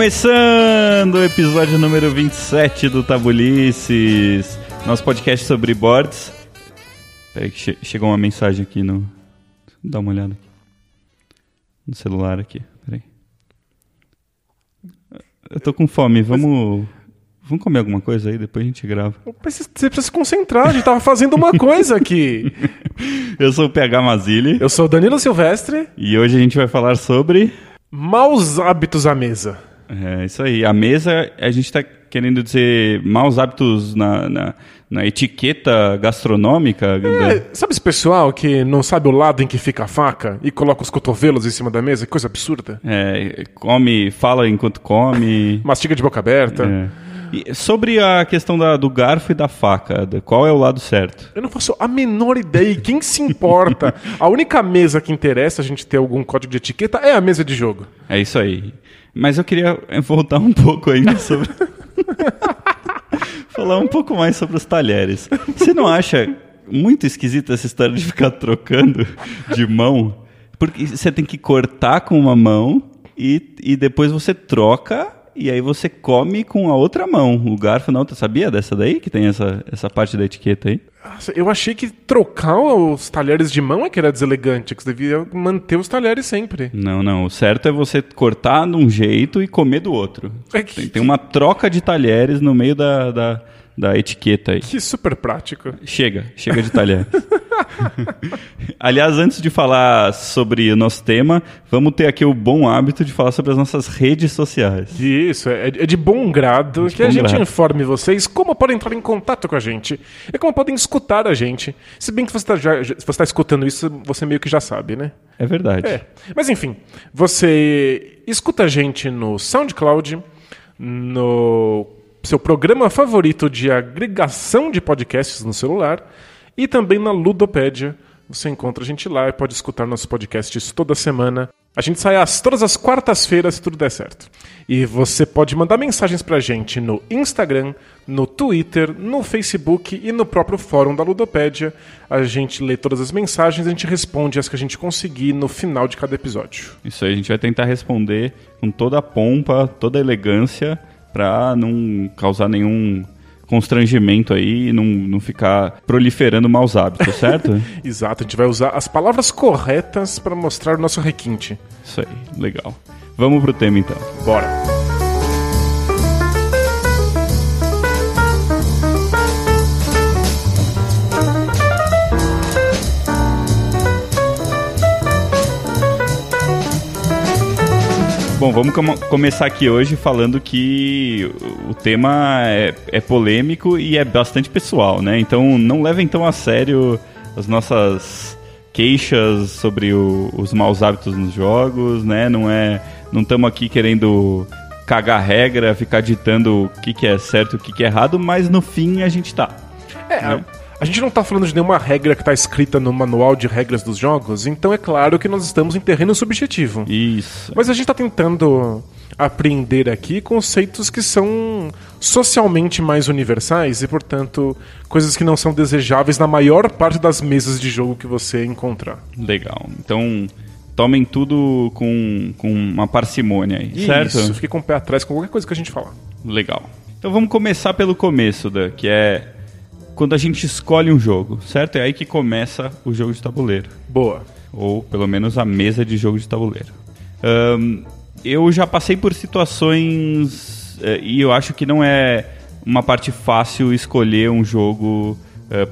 começando o episódio número 27 do Tabulices, nosso podcast sobre boards. Peraí que che chegou uma mensagem aqui no... Dá uma olhada aqui. No celular aqui, peraí. Eu tô com fome, vamos... Vamos comer alguma coisa aí, depois a gente grava. Você precisa se concentrar, a gente tava fazendo uma coisa aqui. Eu sou o PH Mazili Eu sou o Danilo Silvestre, e hoje a gente vai falar sobre... maus hábitos à mesa. É isso aí. A mesa, a gente está querendo dizer maus hábitos na, na, na etiqueta gastronômica. É, sabe esse pessoal que não sabe o lado em que fica a faca e coloca os cotovelos em cima da mesa? Que coisa absurda. É, come, fala enquanto come. Mastiga de boca aberta. É. E sobre a questão da- do garfo e da faca, da- qual é o lado certo? Eu não faço a menor ideia. Quem se importa? A única mesa que interessa a gente ter algum código de etiqueta é a mesa de jogo. É isso aí. Mas eu queria eh, voltar um pouco ainda sobre. Falar um pouco mais sobre os talheres. Você não acha muito esquisita essa história de ficar trocando de mão? Porque você tem que cortar com uma mão e, e depois você troca e aí você come com a outra mão. O garfo na outra. Sabia dessa daí? Que tem essa, essa parte da etiqueta aí? Eu achei que trocar os talheres de mão é que era deselegante, que você devia manter os talheres sempre. Não, não. O certo é você cortar de um jeito e comer do outro. É que- Tem, tem uma troca de talheres no meio da, da, da etiqueta aí. Que super prático. Chega, chega de talher. Aliás, antes de falar sobre o nosso tema, vamos ter aqui o bom hábito de falar sobre as nossas redes sociais. Isso, é, é de bom grado que a bom gente grado. informe vocês como podem entrar em contato com a gente e como podem escutar a gente. Se bem que você está está escutando isso, você meio que já sabe, né? É verdade. É. Mas enfim, você escuta a gente no SoundCloud, no seu programa favorito de agregação de podcasts no celular e também na Ludopédia. Você encontra a gente lá e pode escutar nossos podcasts toda semana. A gente sai às, todas as quartas-feiras se tudo der certo. E você pode mandar mensagens pra gente no Instagram, no Twitter, no Facebook e no próprio fórum da Ludopédia. A gente lê todas as mensagens e a gente responde as que a gente conseguir no final de cada episódio. Isso aí, a gente vai tentar responder com toda a pompa, toda a elegância, pra não causar nenhum constrangimento aí e não, não ficar proliferando maus hábitos, certo? Exato, a gente vai usar as palavras corretas para mostrar o nosso requinte. Isso aí, legal. Vamos pro tema então. Bora! Bom, vamos come- começar aqui hoje falando que o tema é, é polêmico e é bastante pessoal, né? Então não levem tão a sério as nossas queixas sobre o- os maus hábitos nos jogos, né? Não é, não estamos aqui querendo cagar regra, ficar ditando o que, que é certo e o que, que é errado, mas no fim a gente tá. É, a, a gente não tá falando de nenhuma regra que tá escrita no manual de regras dos jogos, então é claro que nós estamos em terreno subjetivo. Isso. Mas a gente tá tentando aprender aqui conceitos que são socialmente mais universais e, portanto, coisas que não são desejáveis na maior parte das mesas de jogo que você encontrar. Legal. Então tomem tudo com, com uma parcimônia aí, certo? Isso, fique com o pé atrás com qualquer coisa que a gente falar. Legal. Então vamos começar pelo começo, da, que é quando a gente escolhe um jogo, certo? É aí que começa o jogo de tabuleiro. Boa. Ou pelo menos a mesa de jogo de tabuleiro. Ahn, eu já passei por situações eh, e eu acho que não é uma parte fácil escolher um jogo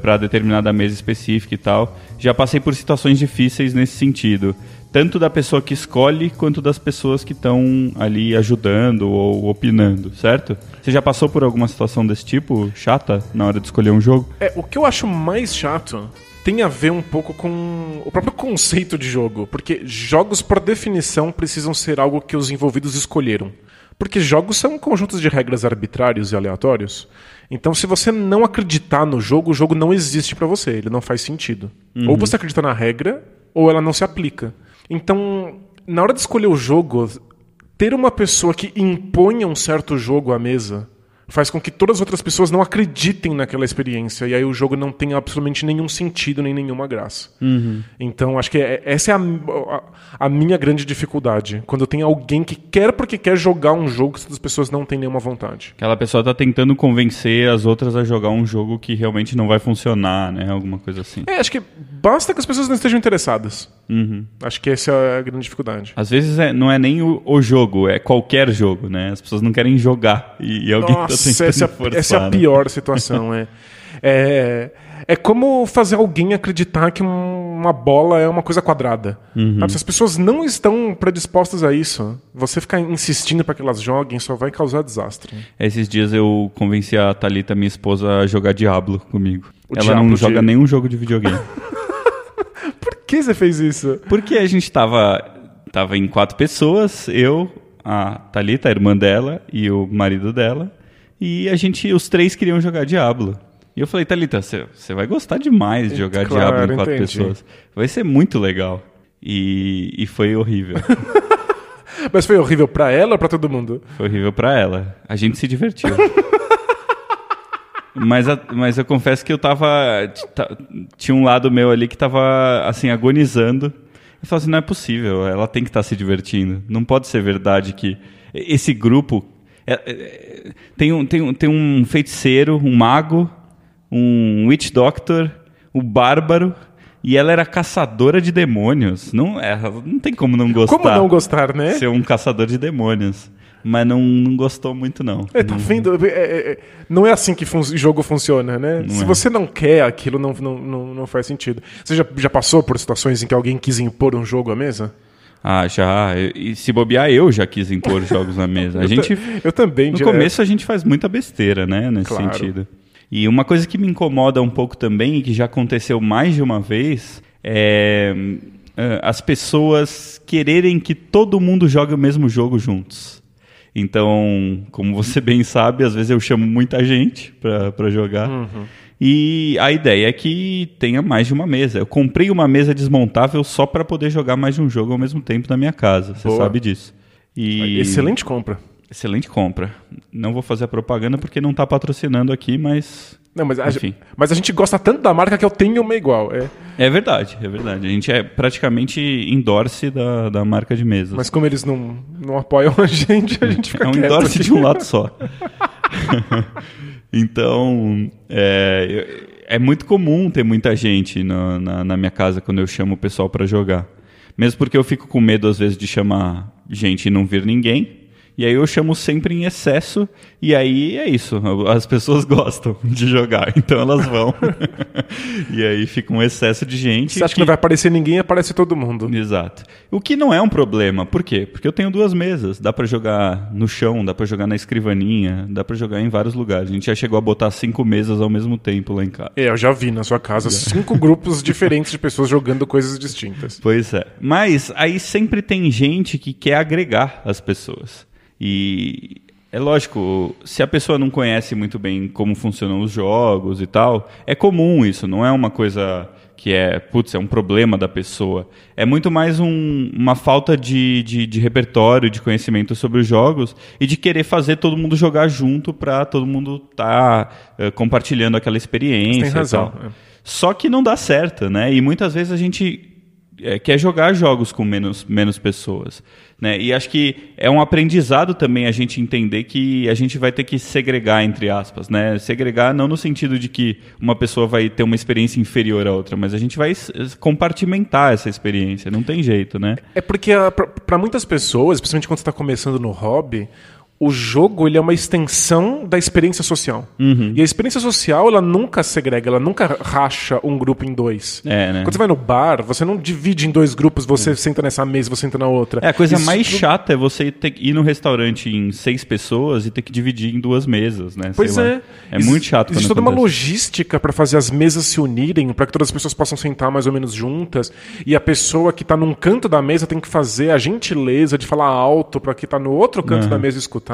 para determinada mesa específica e tal. Já passei por situações difíceis nesse sentido. Tanto da pessoa que escolhe, quanto das pessoas que estão ali ajudando ou opinando, certo? Você já passou por alguma situação desse tipo, chata, na hora de escolher um jogo? É, o que eu acho mais chato tem a ver um pouco com o próprio conceito de jogo, porque jogos, por definição, precisam ser algo que os envolvidos escolheram. Porque jogos são conjuntos de regras arbitrários e aleatórios. Então, se você não acreditar no jogo, o jogo não existe pra você, ele não faz sentido. Ou você acredita na regra, ou ela não se aplica. Então, na hora de escolher o jogo, ter uma pessoa que imponha um certo jogo à mesa faz com que todas as outras pessoas não acreditem naquela experiência e aí o jogo não tem absolutamente nenhum sentido nem nenhuma graça. Uhum. Então acho que é- essa é a, a- a minha grande dificuldade. Quando tem alguém que quer porque quer jogar um jogo que as pessoas não têm nenhuma vontade. Aquela pessoa tá tentando convencer as outras a jogar um jogo que realmente não vai funcionar, né? Alguma coisa assim. É, acho que basta que as pessoas não estejam interessadas. Uhum. Acho que essa é a grande dificuldade. Às vezes é- não é nem o, o jogo, é qualquer jogo, né? As pessoas não querem jogar e, e alguém tá Nossa, tentando essa, é a- forçar, essa é a né? pior situação. é. É, é como fazer alguém acreditar que um- uma bola é uma coisa quadrada. Uhum. As pessoas não estão predispostas a isso, você ficar insistindo para que elas joguem só vai causar desastre. Esses dias eu convenci a Thalita, minha esposa, a jogar Diablo comigo. O Ela Diablo não de- joga nenhum jogo de videogame. Por que você fez isso? Porque a gente tava, tava em quatro pessoas, eu, a Thalita, a irmã dela, e o marido dela. E a gente, os três queriam jogar Diablo. E eu falei, Thalita, você vai gostar demais de jogar Claro, Diablo em quatro entendi. pessoas. Vai ser muito legal. E, e foi horrível. Mas foi horrível para ela ou pra todo mundo? Foi horrível pra ela. A gente se divertiu. mas, a- mas eu confesso que eu tava. ta- Tinha um lado meu ali que tava, assim, agonizando. Eu falei assim: não é possível, ela tem que estar se divertindo. Não pode ser verdade que esse grupo. É- é- tem, um, tem, um, tem um feiticeiro, um mago, um witch doctor, um bárbaro. E ela era caçadora de demônios. Não, é, não tem como não gostar Como não gostar, né? ser um caçador de demônios. Mas não, não gostou muito, não. É, tá vendo? É, é, é, não é assim que o jogo funciona, né? Se é. você não quer aquilo, não, não, não, não faz sentido. Você já, já passou por situações em que alguém quis impor um jogo à mesa? Ah, já. E se bobear, eu já quis impor jogos na mesa. A Eu gente. eu também, No direto. começo a gente faz muita besteira, né? Nesse Claro. sentido. E uma coisa que me incomoda um pouco também, e que já aconteceu mais de uma vez, é ah, as pessoas quererem que todo mundo jogue o mesmo jogo juntos. Então, como você bem sabe, às vezes eu chamo muita gente pra pra jogar. Uhum. E a ideia é que tenha mais de uma mesa. Eu comprei uma mesa desmontável só para poder jogar mais de um jogo ao mesmo tempo na minha casa. Você Boa. sabe disso. E... Excelente compra. Excelente compra. Não vou fazer a propaganda porque não está patrocinando aqui, mas Não, mas, a, Enfim. mas a gente gosta tanto da marca que eu tenho uma igual. É. é verdade, é verdade. A gente é praticamente endorse da, da marca de mesas. Mas como eles não, não apoiam a gente, a gente fica é um endorse de um lado só. então, é, é muito comum ter muita gente na, na, na minha casa quando eu chamo o pessoal para jogar. Mesmo porque eu fico com medo, às vezes, de chamar gente e não vir ninguém. E aí eu chamo sempre em excesso, e aí é isso. As pessoas gostam de jogar, então elas vão. e aí fica um excesso de gente. Você acha que não vai aparecer ninguém, aparece todo mundo. Exato. O que não é um problema. Por quê? Porque eu tenho duas mesas. Dá pra jogar no chão, dá pra jogar na escrivaninha, dá pra jogar em vários lugares. A gente já chegou a botar cinco mesas ao mesmo tempo lá em casa. É, eu já vi na sua casa cinco grupos diferentes de pessoas jogando coisas distintas. Pois é. Mas aí sempre tem gente que quer agregar as pessoas. E é lógico, se a pessoa não conhece muito bem como funcionam os jogos e tal, é comum isso, não é uma coisa que é, putz, é um problema da pessoa. É muito mais um- uma falta de, de, de repertório, de conhecimento sobre os jogos e de querer fazer todo mundo jogar junto para todo mundo estar compartilhando aquela experiência. Tem e razão, tal. é. Só que não dá certo, né? E muitas vezes a gente é, quer jogar jogos com menos, menos pessoas. Né? E acho que é um aprendizado também a gente entender que a gente vai ter que segregar, entre aspas. Né? Segregar não no sentido de que uma pessoa vai ter uma experiência inferior à outra, mas a gente vai compartimentar essa experiência. Não tem jeito, né? É porque para muitas pessoas, especialmente quando você está começando no hobby, o jogo ele é uma extensão da experiência social. Uhum. E a experiência social ela nunca segrega, ela nunca racha um grupo em dois. É, né? Quando você vai no bar, você não divide em dois grupos, você senta nessa mesa, você senta na outra. É, a coisa Isso mais chata é você ter ir no restaurante em seis pessoas e ter que dividir em duas mesas, né? Sei Pois lá. é. É Existe- muito chato Existe toda uma logística para fazer as mesas se unirem, para que todas as pessoas possam sentar mais ou menos juntas. E a pessoa que está num canto da mesa tem que fazer a gentileza de falar alto para que está no outro canto da mesa escutar.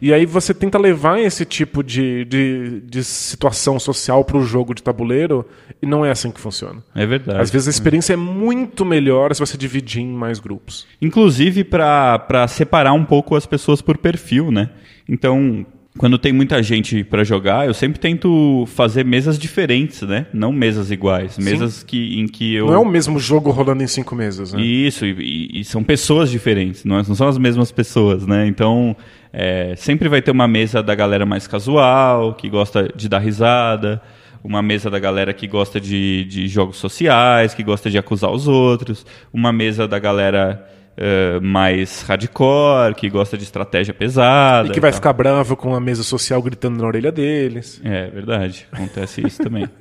E aí você tenta levar esse tipo de, de, de situação social para o jogo de tabuleiro e não é assim que funciona. É verdade. Às vezes a experiência é muito melhor se você dividir em mais grupos. Inclusive para separar um pouco as pessoas por perfil, né? Então, quando tem muita gente para jogar, eu sempre tento fazer mesas diferentes, né? Não mesas iguais, mesas que, em que eu Não é o mesmo jogo rolando em cinco mesas, né? isso, e, e são pessoas diferentes, não, é- não são as mesmas pessoas, né? Então, é, sempre vai ter uma mesa da galera mais casual, que gosta de dar risada, uma mesa da galera que gosta de, de jogos sociais, que gosta de acusar os outros, uma mesa da galera é, mais hardcore, que gosta de estratégia pesada. E que vai ficar bravo com a mesa social gritando na orelha deles. É verdade, acontece isso também.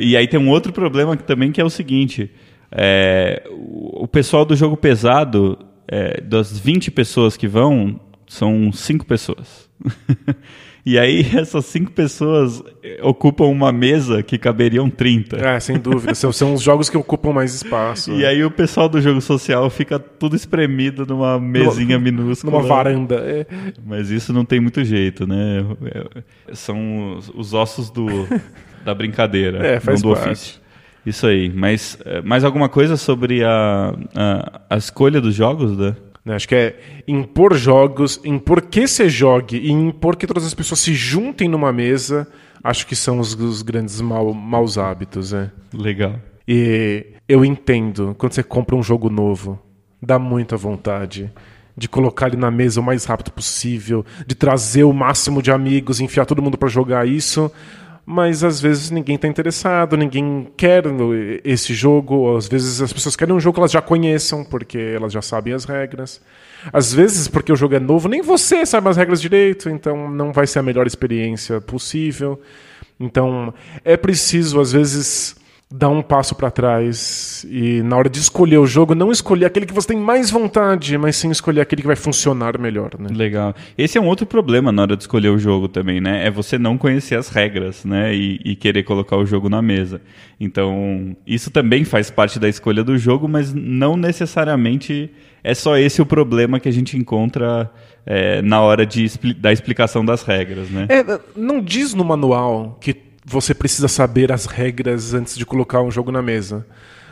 E aí tem um outro problema que- também que é o seguinte: é, o o pessoal do jogo pesado, é, das 20 pessoas que vão, são 5 pessoas. e aí essas 5 pessoas é, ocupam uma mesa que caberiam 30. É, sem dúvida. são, são os jogos que ocupam mais espaço. E aí o pessoal do jogo social fica tudo espremido numa mesinha minúscula. Numa varanda. É. Mas isso não tem muito jeito, né? É- São os, os ossos do, da brincadeira, É, faz não do parte. ofício. Isso aí. Mas eh, mais alguma coisa sobre a, a, a escolha dos jogos, né? Né, Acho que é impor jogos, impor que se jogue e impor que todas as pessoas se juntem numa mesa. Acho que são os, os grandes mau, maus hábitos. É. Legal. E eu entendo, quando você compra um jogo novo, dá muita vontade de colocar ele na mesa o mais rápido possível, de trazer o máximo de amigos, enfiar todo mundo para jogar isso. Mas às vezes ninguém está interessado, ninguém quer esse jogo. Às vezes as pessoas querem um jogo que elas já conheçam, porque elas já sabem as regras. Às vezes, porque o jogo é novo, nem você sabe as regras direito, então não vai ser a melhor experiência possível. Então é preciso, às vezes, dar um passo para trás e, na hora de escolher o jogo, não escolher aquele que você tem mais vontade, mas sim escolher aquele que vai funcionar melhor. Né? Legal. Esse é um outro problema na hora de escolher o jogo também, né? É você não conhecer as regras, né? E, e querer colocar o jogo na mesa. Então, isso também faz parte da escolha do jogo, mas não necessariamente é só esse o problema que a gente encontra é, na hora de, da explicação das regras, né? É, não diz no manual que você precisa saber as regras antes de colocar um jogo na mesa.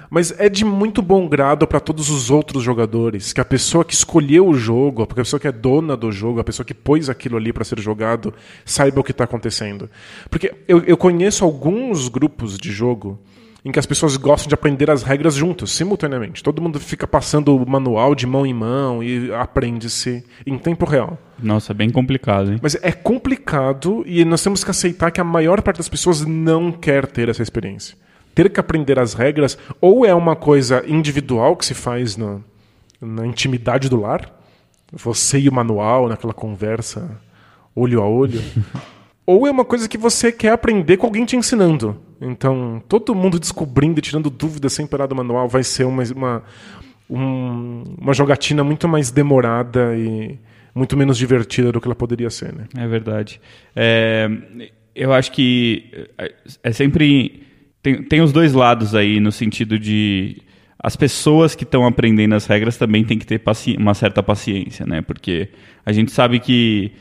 Mas é de muito bom grado para todos os outros jogadores que a pessoa que escolheu o jogo, a pessoa que é dona do jogo, a pessoa que pôs aquilo ali para ser jogado, saiba o que está acontecendo. Porque eu, eu conheço alguns grupos de jogo em que as pessoas gostam de aprender as regras juntos, simultaneamente. Todo mundo fica passando o manual de mão em mão e aprende-se em tempo real. Nossa, bem complicado, hein? Mas é complicado e nós temos que aceitar que a maior parte das pessoas não quer ter essa experiência. Ter que aprender as regras ou é uma coisa individual que se faz na, na intimidade do lar, você e o manual, naquela conversa olho a olho, ou é uma coisa que você quer aprender com alguém te ensinando. Então, todo mundo descobrindo e tirando dúvidas sem parar do manual vai ser uma, uma, um- uma jogatina muito mais demorada e muito menos divertida do que ela poderia ser, né? É verdade. É, eu acho que é, é sempre. Tem, tem os dois lados aí, no sentido de. As pessoas que estão aprendendo as regras também têm que ter uma certa paciência, né? Porque a gente sabe que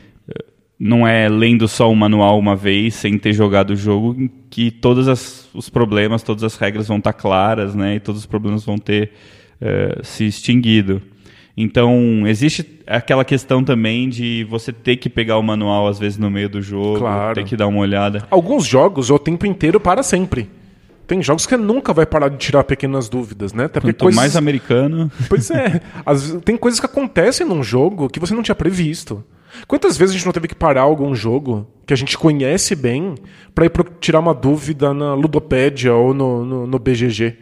não é lendo só o manual uma vez, sem ter jogado o jogo, que todos as- os problemas, todas as regras vão estar claras, né? E todos os problemas vão ter eh, se extinguido. Então, existe aquela questão também de você ter que pegar o manual, às vezes, no meio do jogo, Claro. ter que dar uma olhada. Alguns jogos o tempo inteiro para sempre. Tem jogos que nunca vai parar de tirar pequenas dúvidas, né? Até Quanto mais americano. Pois é. Vezes- tem coisas que acontecem num jogo que você não tinha previsto. Quantas vezes a gente não teve que parar algum jogo que a gente conhece bem para ir tirar uma dúvida na Ludopédia ou no, no, no BGG?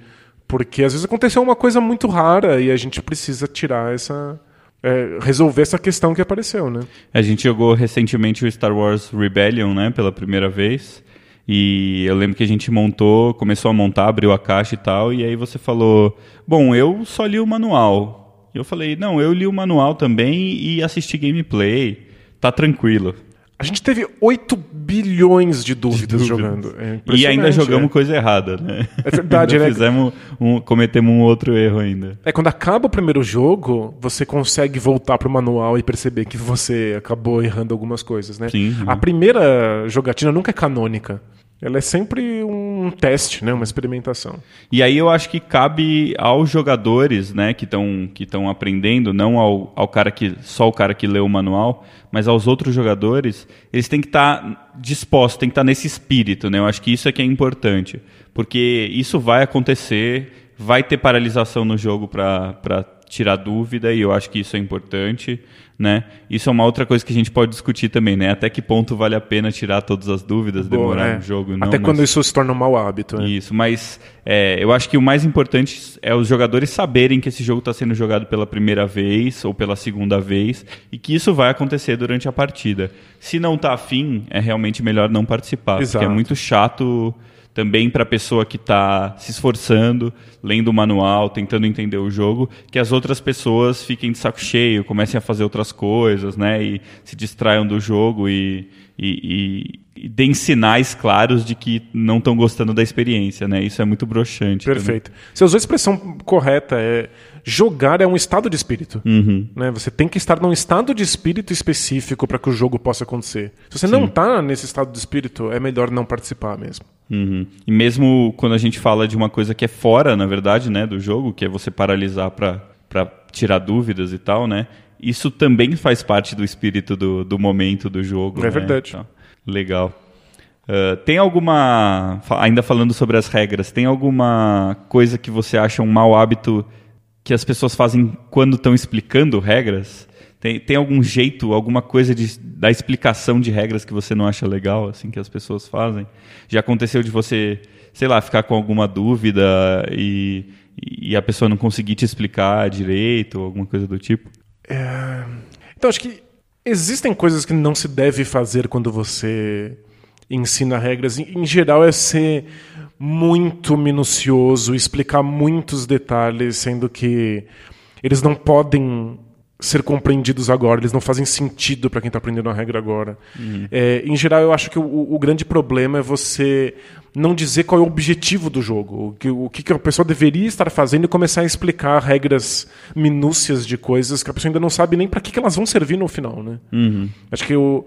Porque às vezes aconteceu uma coisa muito rara e a gente precisa tirar essa. é, resolver essa questão que apareceu, né? A gente jogou recentemente o Star Wars Rebellion, né, pela primeira vez. E eu lembro que a gente montou, começou a montar, abriu a caixa e tal, e aí você falou: "Bom, eu só li o manual". E eu falei: "Não, eu li o manual também e assisti gameplay. Tá tranquilo". A gente teve 8 bilhões de dúvidas, Dúvidas. jogando. É E ainda jogamos é. coisa errada, né? É verdade, né? Fizemos um, cometemos um outro erro ainda. É, quando acaba o primeiro jogo, você consegue voltar pro manual e perceber que você acabou errando algumas coisas, né? Sim, A primeira jogatina nunca é canônica. Ela é sempre um teste, né? uma experimentação. E aí eu acho que cabe aos jogadores né, que estão que aprendendo, não ao, ao cara que só o cara que lê o manual, mas aos outros jogadores, eles têm que estar tá dispostos, têm que estar tá nesse espírito. Né? Eu acho que isso é que é importante. Porque isso vai acontecer, vai ter paralisação no jogo para tirar dúvida, e eu acho que isso é importante né? Isso é uma outra coisa que a gente pode discutir também, né? Até que ponto vale a pena tirar todas as dúvidas, Boa, demorar é. um jogo não. Até quando isso se torna um mau hábito. Né? Isso, mas é, eu acho que o mais importante é os jogadores saberem que esse jogo está sendo jogado pela primeira vez ou pela segunda vez e que isso vai acontecer durante a partida. Se não está afim, é realmente melhor não participar, Exato. porque é muito chato também para a pessoa que está se esforçando, lendo o manual, tentando entender o jogo, que as outras pessoas fiquem de saco cheio, comecem a fazer outras coisas, né, e se distraiam do jogo e, e, e, e deem sinais claros de que não estão gostando da experiência, né? Isso é muito broxante. Perfeito. Também. Você usou a expressão correta, é jogar é um estado de espírito. Uhum. Né? Você tem que estar num estado de espírito específico para que o jogo possa acontecer. Se você Sim. não está nesse estado de espírito, é melhor não participar mesmo. Uhum. E mesmo quando a gente fala de uma coisa que é fora, na verdade, né, do jogo, que é você paralisar para tirar dúvidas e tal, né? Isso também faz parte do espírito do, do momento do jogo. É né? verdade. Então, legal. Uh, tem alguma. Ainda falando sobre as regras, tem alguma coisa que você acha um mau hábito que as pessoas fazem quando estão explicando regras? Tem, tem algum jeito, alguma coisa de, da explicação de regras que você não acha legal, assim, que as pessoas fazem? Já aconteceu de você, sei lá, ficar com alguma dúvida e, e a pessoa não conseguir te explicar direito, ou alguma coisa do tipo? É... Então, acho que existem coisas que não se deve fazer quando você ensina regras. Em geral, é ser muito minucioso, explicar muitos detalhes, sendo que eles não podem ser compreendidos agora, eles não fazem sentido para quem está aprendendo a regra agora. Uhum. É, em geral, eu acho que o, o, grande problema é você não dizer qual é o objetivo do jogo, o que, o que a pessoa deveria estar fazendo e começar a explicar regras minúcias de coisas que a pessoa ainda não sabe nem para que, que elas vão servir no final. Né? Uhum. Acho que o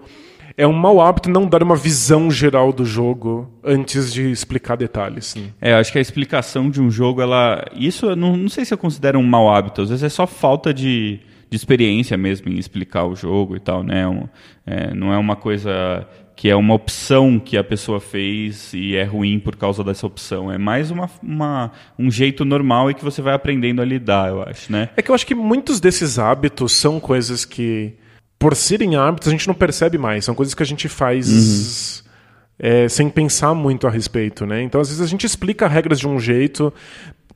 é um mau hábito não dar uma visão geral do jogo antes de explicar detalhes. Né? É, acho que a explicação de um jogo, ela. Isso eu não, não sei se eu considero um mau hábito, às vezes é só falta de, de experiência mesmo em explicar o jogo e tal, né? Um, é, não é uma coisa que é uma opção que a pessoa fez e é ruim por causa dessa opção. É mais uma, uma, um jeito normal e que você vai aprendendo a lidar, eu acho, né? É que eu acho que muitos desses hábitos são coisas que por serem hábitos, a gente não percebe mais. São coisas que a gente faz uhum. é, sem pensar muito a respeito, né? Então, às vezes, a gente explica regras de um jeito,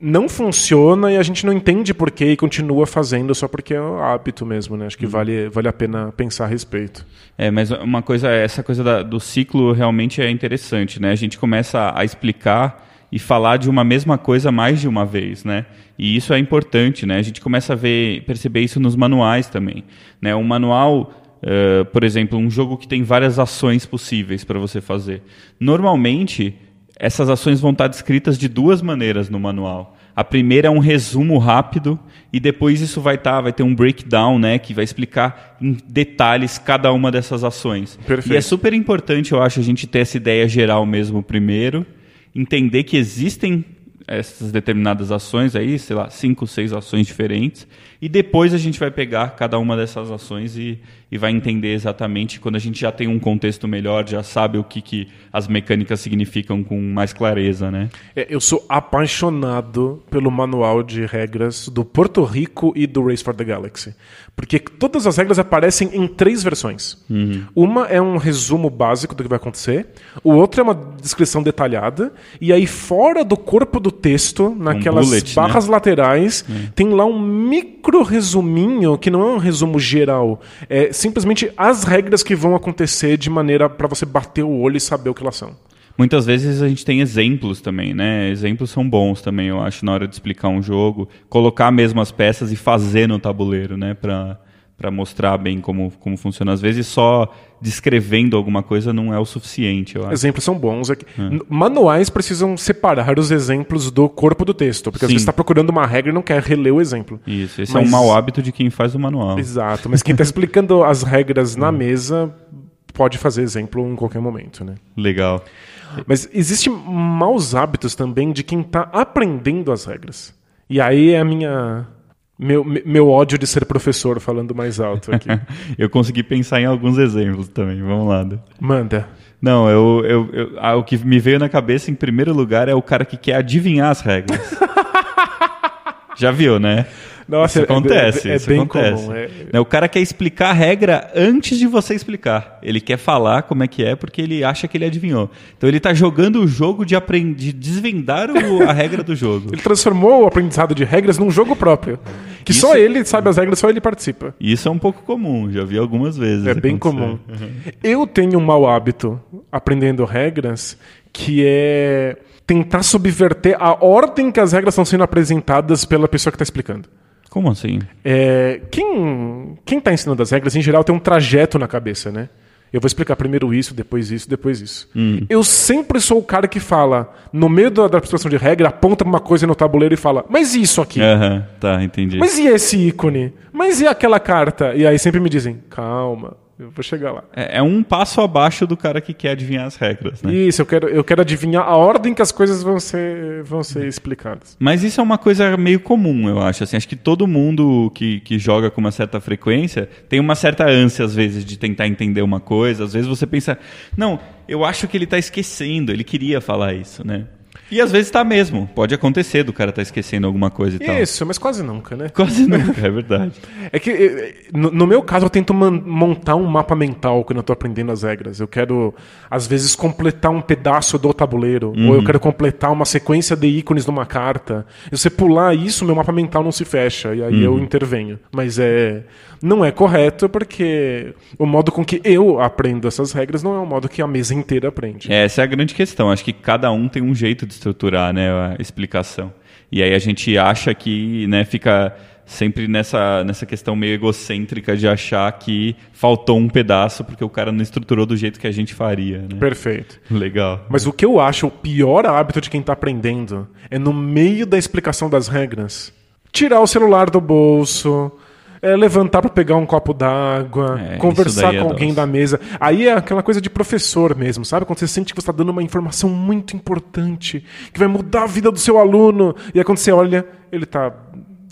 não funciona e a gente não entende por quê e continua fazendo só porque é um hábito mesmo, né? Acho que uhum. vale, vale a pena pensar a respeito. É, mas uma coisa, essa coisa da, do ciclo realmente é interessante, né? A gente começa a explicar e falar de uma mesma coisa mais de uma vez, né? E isso é importante, né? A gente começa a ver, perceber isso nos manuais também, né? Um manual, uh, por exemplo, um jogo que tem várias ações possíveis para você fazer. Normalmente, essas ações vão estar descritas de duas maneiras no manual. A primeira é um resumo rápido e depois isso vai estar, tá, vai ter um breakdown, né, que vai explicar em detalhes cada uma dessas ações. Perfeito. E é super importante, eu acho, a gente ter essa ideia geral mesmo primeiro entender que existem essas determinadas ações aí, sei lá, cinco, seis ações diferentes, e depois a gente vai pegar cada uma dessas ações e, e vai entender exatamente quando a gente já tem um contexto melhor, já sabe o que, que as mecânicas significam com mais clareza, né? É, eu sou apaixonado pelo manual de regras do Porto Rico e do Race for the Galaxy. Porque todas as regras aparecem em três versões. Uhum. Uma é um resumo básico do que vai acontecer, o outro é uma descrição detalhada, e aí fora do corpo do texto, naquelas um bullet, né? barras né? laterais, uhum. tem lá um micro resuminho que não é um resumo geral, é simplesmente as regras que vão acontecer de maneira para você bater o olho e saber o que elas são. Muitas vezes a gente tem exemplos também, né? Exemplos são bons também, eu acho, na hora de explicar um jogo, colocar mesmo as peças e fazer no tabuleiro, né? Para para mostrar bem como, como funciona. Às vezes só descrevendo alguma coisa não é o suficiente. Exemplos são bons. É. Manuais precisam separar os exemplos do corpo do texto, porque Sim. às vezes está procurando uma regra e não quer reler o exemplo. Isso, esse mas... é um mau hábito de quem faz o manual. Exato, mas quem está explicando as regras na mesa pode fazer exemplo em qualquer momento. Né? Legal. Mas existem maus hábitos também de quem está aprendendo as regras. E aí é a minha. Meu, meu ódio de ser professor falando mais alto aqui. eu consegui pensar em alguns exemplos também. Vamos lá. Manda. Não, eu, eu, eu ah, o que me veio na cabeça em primeiro lugar é o cara que quer adivinhar as regras. Já viu, né? Nossa, isso é, acontece. É, é isso bem acontece. comum. É... Né, O cara quer explicar a regra antes de você explicar. Ele quer falar como é que é porque ele acha que ele adivinhou. Então ele está jogando o jogo de, aprend... de desvendar o... a regra do jogo. Ele transformou o aprendizado de regras num jogo próprio. Que Isso- só ele sabe as regras, só ele participa. Isso é um pouco comum, já vi algumas vezes. É bem acontecer. comum. Eu tenho um mau hábito aprendendo regras que é tentar subverter a ordem que as regras estão sendo apresentadas pela pessoa que está explicando. Como assim? É, quem quem está ensinando as regras, em geral, tem um trajeto na cabeça, né? Eu vou explicar primeiro isso, depois isso, depois isso. Eu sempre sou o cara que fala, no meio da, da explicação de regra, aponta uma coisa no tabuleiro e fala, mas isso aqui? Aham, tá, entendi. Mas e esse ícone? Mas e aquela carta? E aí sempre me dizem, calma, eu vou chegar lá. É, é um passo abaixo do cara que quer adivinhar as regras, né? Isso, eu quero, eu quero adivinhar a ordem que as coisas vão ser, vão ser explicadas. Mas isso é uma coisa meio comum, eu acho. Assim, acho que todo mundo que, que joga com uma certa frequência tem uma certa ânsia, às vezes, de tentar entender uma coisa. Às vezes você pensa, não, eu acho que ele está esquecendo, ele queria falar isso, né? E às vezes está mesmo. Pode acontecer do cara estar esquecendo alguma coisa e tal. Isso, mas quase nunca, né? Quase nunca, é verdade. É que, eh, no, meu caso, eu tento montar um mapa mental quando eu tô aprendendo as regras. Eu quero, às vezes, completar um pedaço do tabuleiro. Ou eu quero completar uma sequência de ícones numa carta. E se você pular isso, meu mapa mental não se fecha. E aí eu intervenho. Mas é, não é correto, porque o modo com que eu aprendo essas regras não é o modo que a mesa inteira aprende. Essa é a grande questão. Acho que cada um tem um jeito de estruturar né, a explicação. E aí a gente acha que né, fica sempre nessa, nessa questão meio egocêntrica de achar que faltou um pedaço porque o cara não estruturou do jeito que a gente faria. Né? Perfeito. Legal. Mas o que eu acho o pior hábito de quem está aprendendo é no meio da explicação das regras, tirar o celular do bolso, é, levantar para pegar um copo d'água, É, conversar é com alguém dose. da mesa. Aí é aquela coisa de professor mesmo, sabe? Quando você sente que você está dando uma informação muito importante, que vai mudar a vida do seu aluno, e aí quando você olha, ele está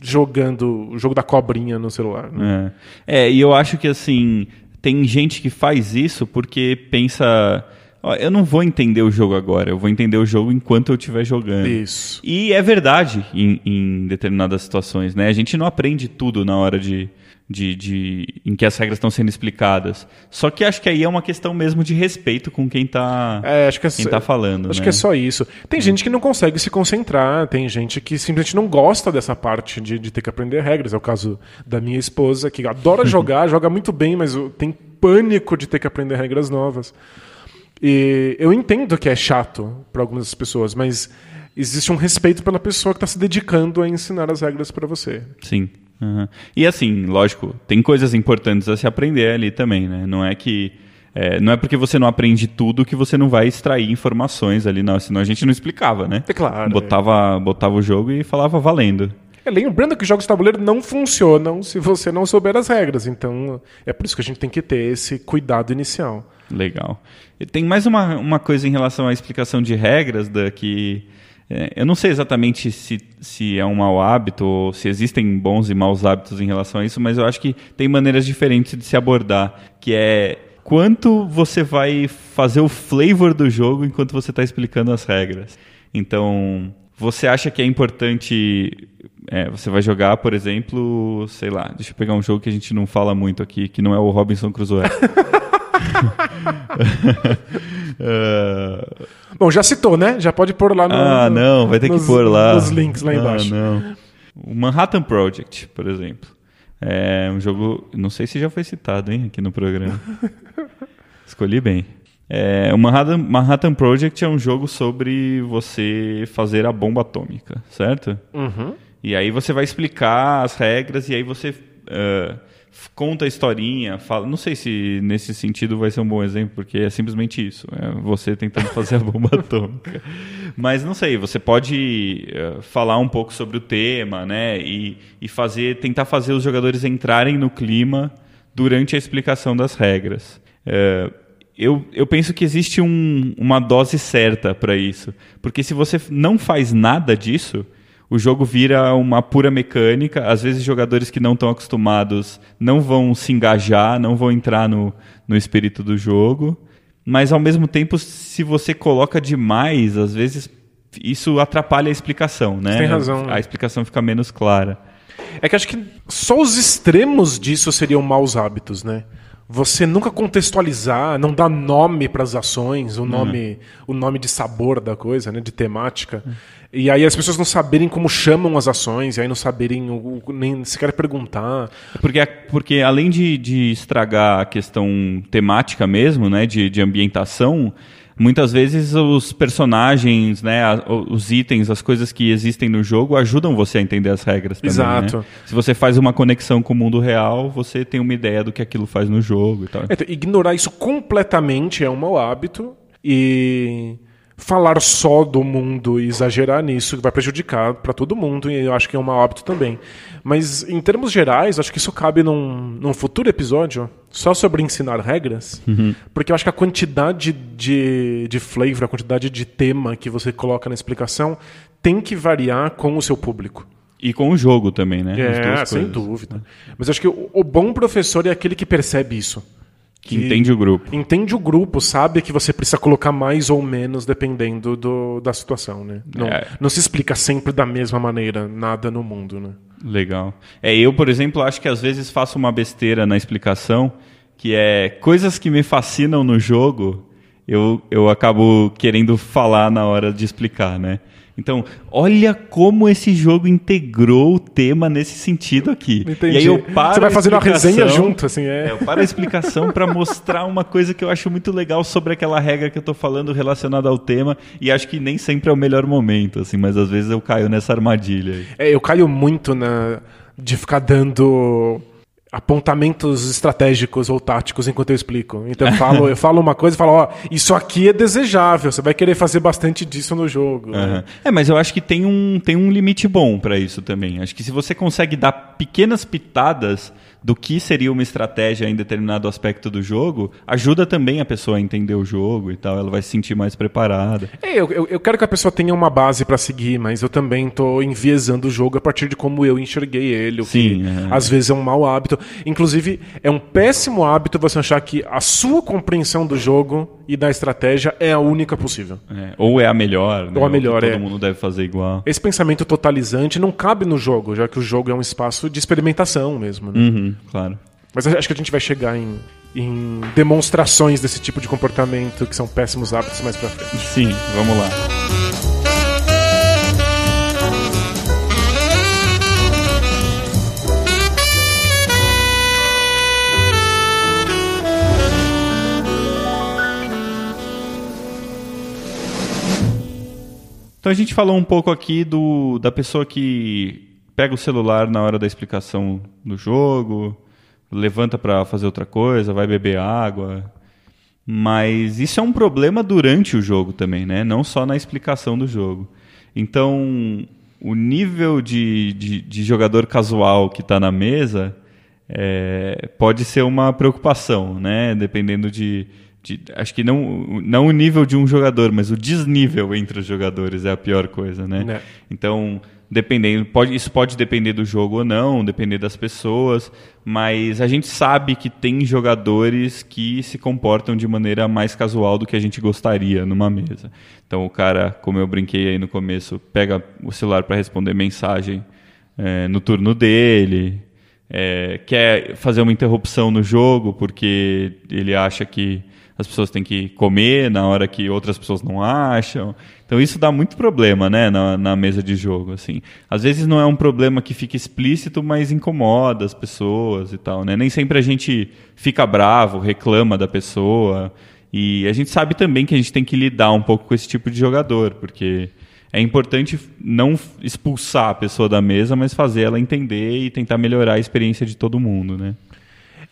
jogando o jogo da cobrinha no celular. né? É. é, e eu acho que assim, tem gente que faz isso porque pensa. "Ó, eu não vou entender o jogo agora, eu vou entender o jogo enquanto eu estiver jogando. Isso. E é verdade em, em determinadas situações, né? A gente não aprende tudo na hora de, de, de- em que as regras estão sendo explicadas. Só que acho que aí é uma questão mesmo de respeito com quem está É, acho que é quem tá falando. Acho né? que é só isso. Tem gente que não consegue se concentrar, tem gente que simplesmente não gosta dessa parte de, de ter que aprender regras. É o caso da minha esposa, que adora jogar, joga muito bem, mas tem pânico de ter que aprender regras novas. E eu entendo que é chato para algumas pessoas, mas existe um respeito pela pessoa que está se dedicando a ensinar as regras para você. Sim. aham. E assim, lógico, tem coisas importantes a se aprender ali também, né? Não é que. é, não é porque você não aprende tudo que você não vai extrair informações ali, não. Senão a gente não explicava, né? É claro, Botava, botava o jogo e falava valendo. É, lembrando que jogos de tabuleiro não funcionam se você não souber as regras, então é por isso que a gente tem que ter esse cuidado inicial. Legal. E tem mais uma, uma coisa em relação à explicação de regras, da que é, eu não sei exatamente se, se é um mau hábito ou se existem bons e maus hábitos em relação a isso, mas eu acho que tem maneiras diferentes de se abordar, que é quanto você vai fazer o flavor do jogo enquanto você está explicando as regras. Então, você acha que é importante é, você vai jogar, por exemplo, sei lá, deixa eu pegar um jogo que a gente não fala muito aqui, que não é o Robinson Crusoe. Ah, Bom, já citou, né? Já pode pôr lá no. ah, não, vai ter nos, que pôr lá. Nos links lá Ah, embaixo. não. O Manhattan Project, por exemplo. É um jogo, não sei se já foi citado, hein, aqui no programa. Escolhi bem. É, o Manhattan, Manhattan Project é um jogo sobre você fazer a bomba atômica, certo? Uhum. E aí você vai explicar as regras e aí você f- conta a historinha, fala. Não sei se nesse sentido vai ser um bom exemplo, porque é simplesmente isso. É você tentando fazer a bomba atômica. Mas não sei, você pode eh, falar um pouco sobre o tema, né? E, e fazer, tentar fazer os jogadores entrarem no clima durante a explicação das regras. Eh, eu, eu penso que existe um, uma dose certa para isso. Porque se você não faz nada disso, o jogo vira uma pura mecânica. Às vezes, jogadores que não estão acostumados não vão se engajar, não vão entrar no, no espírito do jogo. Mas, ao mesmo tempo, se você coloca demais, às vezes isso atrapalha a explicação, né? Tem razão. A explicação fica menos clara. É que acho que só os extremos disso seriam maus hábitos, né? Você nunca contextualizar, não dar nome para as ações, o nome, o nome de sabor da coisa, né, de temática. E aí as pessoas não saberem como chamam as ações, e aí não saberem o, o- nem sequer perguntar. Porque, porque além de, de estragar a questão temática mesmo, né, de, de ambientação, muitas vezes os personagens, né, a- os itens, as coisas que existem no jogo ajudam você a entender as regras também, Exato. né? Se você faz uma conexão com o mundo real, você tem uma ideia do que aquilo faz no jogo e tal. Então, ignorar isso completamente é um mau hábito e falar só do mundo e exagerar nisso vai prejudicar para todo mundo e eu acho que é um mau hábito também. Mas em termos gerais, acho que isso cabe num, num futuro episódio só sobre ensinar regras, porque eu acho que a quantidade de, de flavor, a quantidade de tema que você coloca na explicação tem que variar com o seu público. E com o jogo também, né? É, sem coisas. dúvida. Mas acho que o, o bom professor é aquele que percebe isso. Que entende o grupo. Entende o grupo, sabe que você precisa colocar mais ou menos dependendo do, da situação, né? Não, É. não se explica sempre da mesma maneira nada no mundo, né? Legal. É, eu, por exemplo, acho que às vezes faço uma besteira na explicação, que é coisas que me fascinam no jogo, eu, eu acabo querendo falar na hora de explicar, né? Então, olha como esse jogo integrou o tema nesse sentido aqui. Entendi. E aí eu paro Você vai a fazendo a resenha junto, assim, é. É, eu paro a explicação para mostrar uma coisa que eu acho muito legal sobre aquela regra que eu tô falando relacionada ao tema, e acho que nem sempre é o melhor momento, assim, mas às vezes eu caio nessa armadilha aí. É, eu caio muito na de ficar dando apontamentos estratégicos ou táticos enquanto eu explico. Então eu falo, eu falo uma coisa e falo, ó, isso aqui é desejável, você vai querer fazer bastante disso no jogo. Aham. É, mas eu acho que tem um, tem um limite bom para isso também. Acho que se você consegue dar pequenas pitadas do que seria uma estratégia em determinado aspecto do jogo, ajuda também a pessoa a entender o jogo e tal. Ela vai se sentir mais preparada. É, eu, eu, eu quero que a pessoa tenha uma base pra seguir, mas eu também tô enviesando o jogo a partir de como eu enxerguei ele, o Sim, que é. às vezes é um mau hábito. Inclusive, é um péssimo hábito você achar que a sua compreensão do jogo e da estratégia é a única possível. É, ou é a melhor, né? Ou a melhor, que todo é. mundo deve fazer igual. Esse pensamento totalizante não cabe no jogo, já que o jogo é um espaço de experimentação mesmo. né? Uhum, claro. Mas acho que a gente vai chegar em, em demonstrações desse tipo de comportamento que são péssimos hábitos mais pra frente. Sim, vamos lá. Então a gente falou um pouco aqui do, da pessoa que pega o celular na hora da explicação do jogo, levanta para fazer outra coisa, vai beber água. Mas isso é um problema durante o jogo também, né? Não só na explicação do jogo. Então, o nível de, de, de jogador casual que está na mesa é, pode ser uma preocupação, né? Dependendo de, de- Acho que não, não o nível de um jogador, mas o desnível entre os jogadores é a pior coisa, né? Né. Então, dependendo, pode, isso pode depender do jogo ou não, depender das pessoas, mas a gente sabe que tem jogadores que se comportam de maneira mais casual do que a gente gostaria numa mesa. Então, o cara, como eu brinquei aí no começo, pega o celular para responder mensagem é, no turno dele, é, quer fazer uma interrupção no jogo porque ele acha que as pessoas têm que comer na hora que outras pessoas não acham. Então isso dá muito problema, né, na, na mesa de jogo, assim. Às vezes não é um problema que fica explícito, mas incomoda as pessoas e tal, né? Nem sempre a gente fica bravo, reclama da pessoa. E a gente sabe também que a gente tem que lidar um pouco com esse tipo de jogador, porque é importante não expulsar a pessoa da mesa, mas fazer ela entender e tentar melhorar a experiência de todo mundo, né?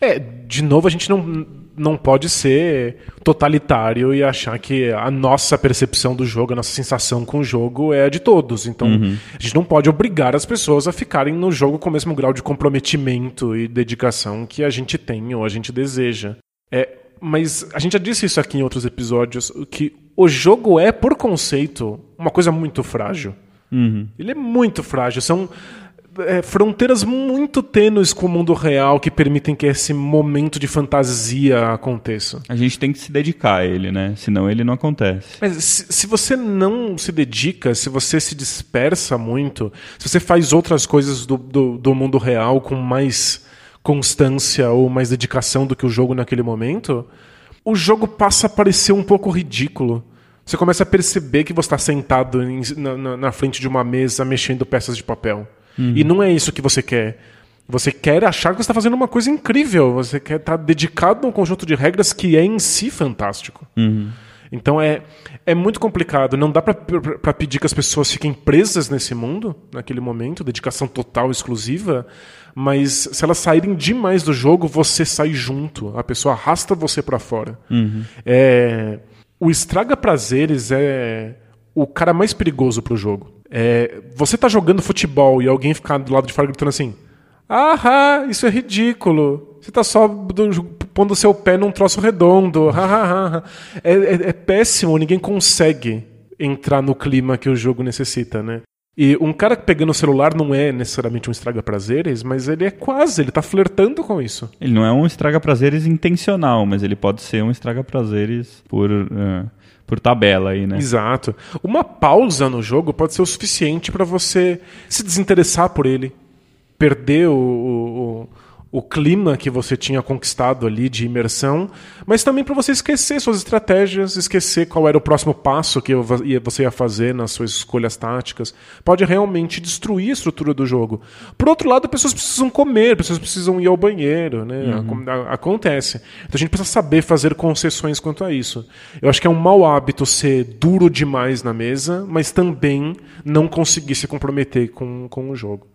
É, de novo, a gente não, não pode ser totalitário e achar que a nossa percepção do jogo, a nossa sensação com o jogo é a de todos. Então, a gente não pode obrigar as pessoas a ficarem no jogo com o mesmo grau de comprometimento e dedicação que a gente tem ou a gente deseja. É, mas a gente já disse isso aqui em outros episódios, que o jogo é, por conceito, uma coisa muito frágil. Uhum. Ele é muito frágil. São é, fronteiras muito tênues com o mundo real que permitem que esse momento de fantasia aconteça. A gente tem que se dedicar a ele, né? Senão ele não acontece. Mas se, se você não se dedica, se você se dispersa muito, se você faz outras coisas do, do, do mundo real com mais constância ou mais dedicação do que o jogo naquele momento, o jogo passa a parecer um pouco ridículo. Você começa a perceber que você está sentado em, na, na, frente de uma mesa mexendo peças de papel. Uhum. E não é isso que você quer. Você quer achar que você está fazendo uma coisa incrível. Você quer estar tá dedicado a um conjunto de regras que é em si fantástico. Uhum. Então é, é muito complicado. Não dá para pedir que as pessoas fiquem presas nesse mundo, naquele momento, dedicação total, exclusiva. Mas se elas saírem demais do jogo, você sai junto. A pessoa arrasta você para fora. Uhum. É, o estraga prazeres é o cara mais perigoso pro jogo. É, você tá jogando futebol e alguém ficar do lado de fora gritando assim: Ah, isso é ridículo. Você tá só pondo seu pé num troço redondo. é, é, é péssimo, ninguém consegue entrar no clima que o jogo necessita, né? E um cara pegando o celular não é necessariamente um estraga-prazeres, mas ele é quase, ele tá flertando com isso. Ele não é um estraga-prazeres intencional, mas ele pode ser um estraga-prazeres por, uh, por tabela aí, né? Exato. Uma pausa no jogo pode ser o suficiente para você se desinteressar por ele, perder o, o, o clima que você tinha conquistado ali de imersão, mas também para você esquecer suas estratégias, esquecer qual era o próximo passo que você ia fazer nas suas escolhas táticas. Pode realmente destruir a estrutura do jogo. Por outro lado, pessoas precisam comer, pessoas precisam ir ao banheiro, né? Uhum. Acontece. Então a gente precisa saber fazer concessões quanto a isso. Eu acho que é um mau hábito ser duro demais na mesa, mas também não conseguir se comprometer com, com o jogo.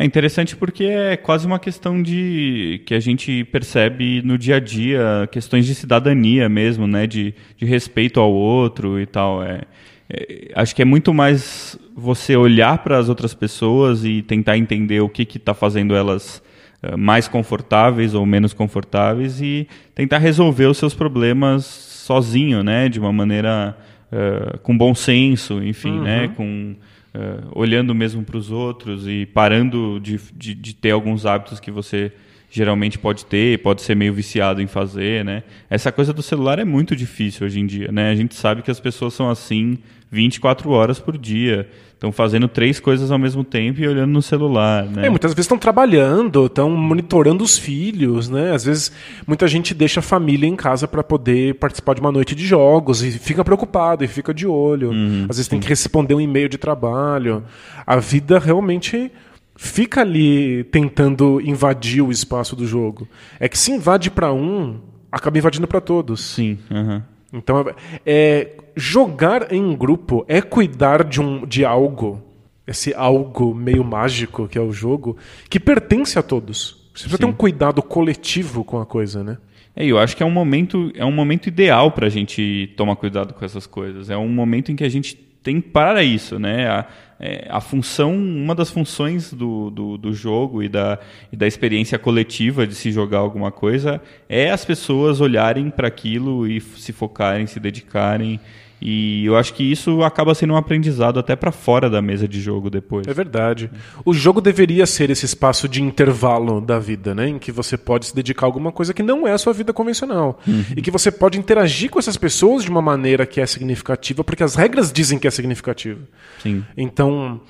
É interessante porque é quase uma questão de que a gente percebe no dia a dia, questões de cidadania mesmo, né, de, de respeito ao outro e tal. É, é acho que é muito mais você olhar para as outras pessoas e tentar entender o que está fazendo elas uh, mais confortáveis ou menos confortáveis e tentar resolver os seus problemas sozinho, né, de uma maneira uh, com bom senso, enfim, né, uhum. né, com uh, olhando mesmo para os outros e parando de, de, de, ter alguns hábitos que você geralmente pode ter, pode ser meio viciado em fazer, né? Essa coisa do celular é muito difícil hoje em dia, né? A gente sabe que as pessoas são assim 24 horas por dia. Estão fazendo três coisas ao mesmo tempo e olhando no celular, né? É, muitas vezes estão trabalhando, estão monitorando os filhos, né? Às vezes muita gente deixa a família em casa para poder participar de uma noite de jogos e fica preocupado e fica de olho. Uhum, Às vezes sim. tem que responder um e-mail de trabalho. A vida realmente fica ali tentando invadir o espaço do jogo. É que se invade para um, acaba invadindo para todos. Sim. Uhum. Então, é, jogar em grupo é cuidar de, um, de algo, esse algo meio mágico que é o jogo, que pertence a todos. Você precisa Sim. ter um cuidado coletivo com a coisa, né? É, eu acho que é um momento, é um momento ideal para a gente tomar cuidado com essas coisas. É um momento em que a gente tem para isso, né? A, é, a função, uma das funções do, do, do jogo e da, e da experiência coletiva de se jogar alguma coisa é as pessoas olharem para aquilo e se focarem, se dedicarem e eu acho que isso acaba sendo um aprendizado até para fora da mesa de jogo depois. É verdade. O jogo deveria ser esse espaço de intervalo da vida, né? Em que você pode se dedicar a alguma coisa que não é a sua vida convencional. Uhum. E que você pode interagir com essas pessoas de uma maneira que é significativa, porque as regras dizem que é significativo. Sim. Então,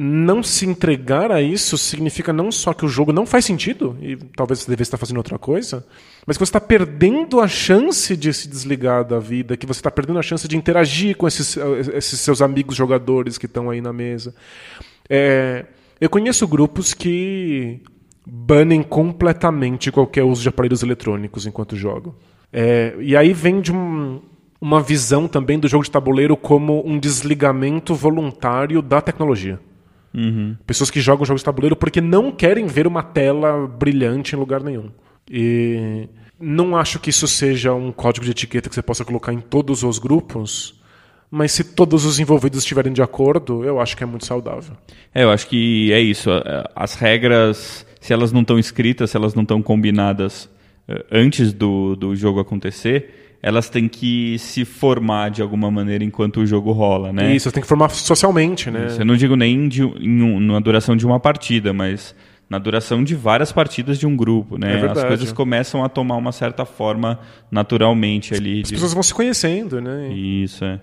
não se entregar a isso significa não só que o jogo não faz sentido, e talvez você devesse estar fazendo outra coisa, mas que você está perdendo a chance de se desligar da vida, que você está perdendo a chance de interagir com esses, esses seus amigos jogadores que estão aí na mesa. É, eu conheço grupos que banem completamente qualquer uso de aparelhos eletrônicos enquanto jogam. É, e aí vem de um, uma visão também do jogo de tabuleiro como um desligamento voluntário da tecnologia. Uhum. Pessoas que jogam jogos de tabuleiro porque não querem ver uma tela brilhante em lugar nenhum. E não acho que isso seja um código de etiqueta que você possa colocar em todos os grupos, mas se todos os envolvidos estiverem de acordo, eu acho que é muito saudável. É, eu acho que é isso. As regras, se elas não estão escritas, se elas não estão combinadas eh, antes do, do jogo acontecer, elas têm que se formar de alguma maneira enquanto o jogo rola, né? Isso, tem que formar socialmente, né? Isso, eu não digo nem de, em um, na duração de uma partida, mas na duração de várias partidas de um grupo, né? É. As coisas começam a tomar uma certa forma naturalmente ali. As de- pessoas vão se conhecendo, né? Isso, é.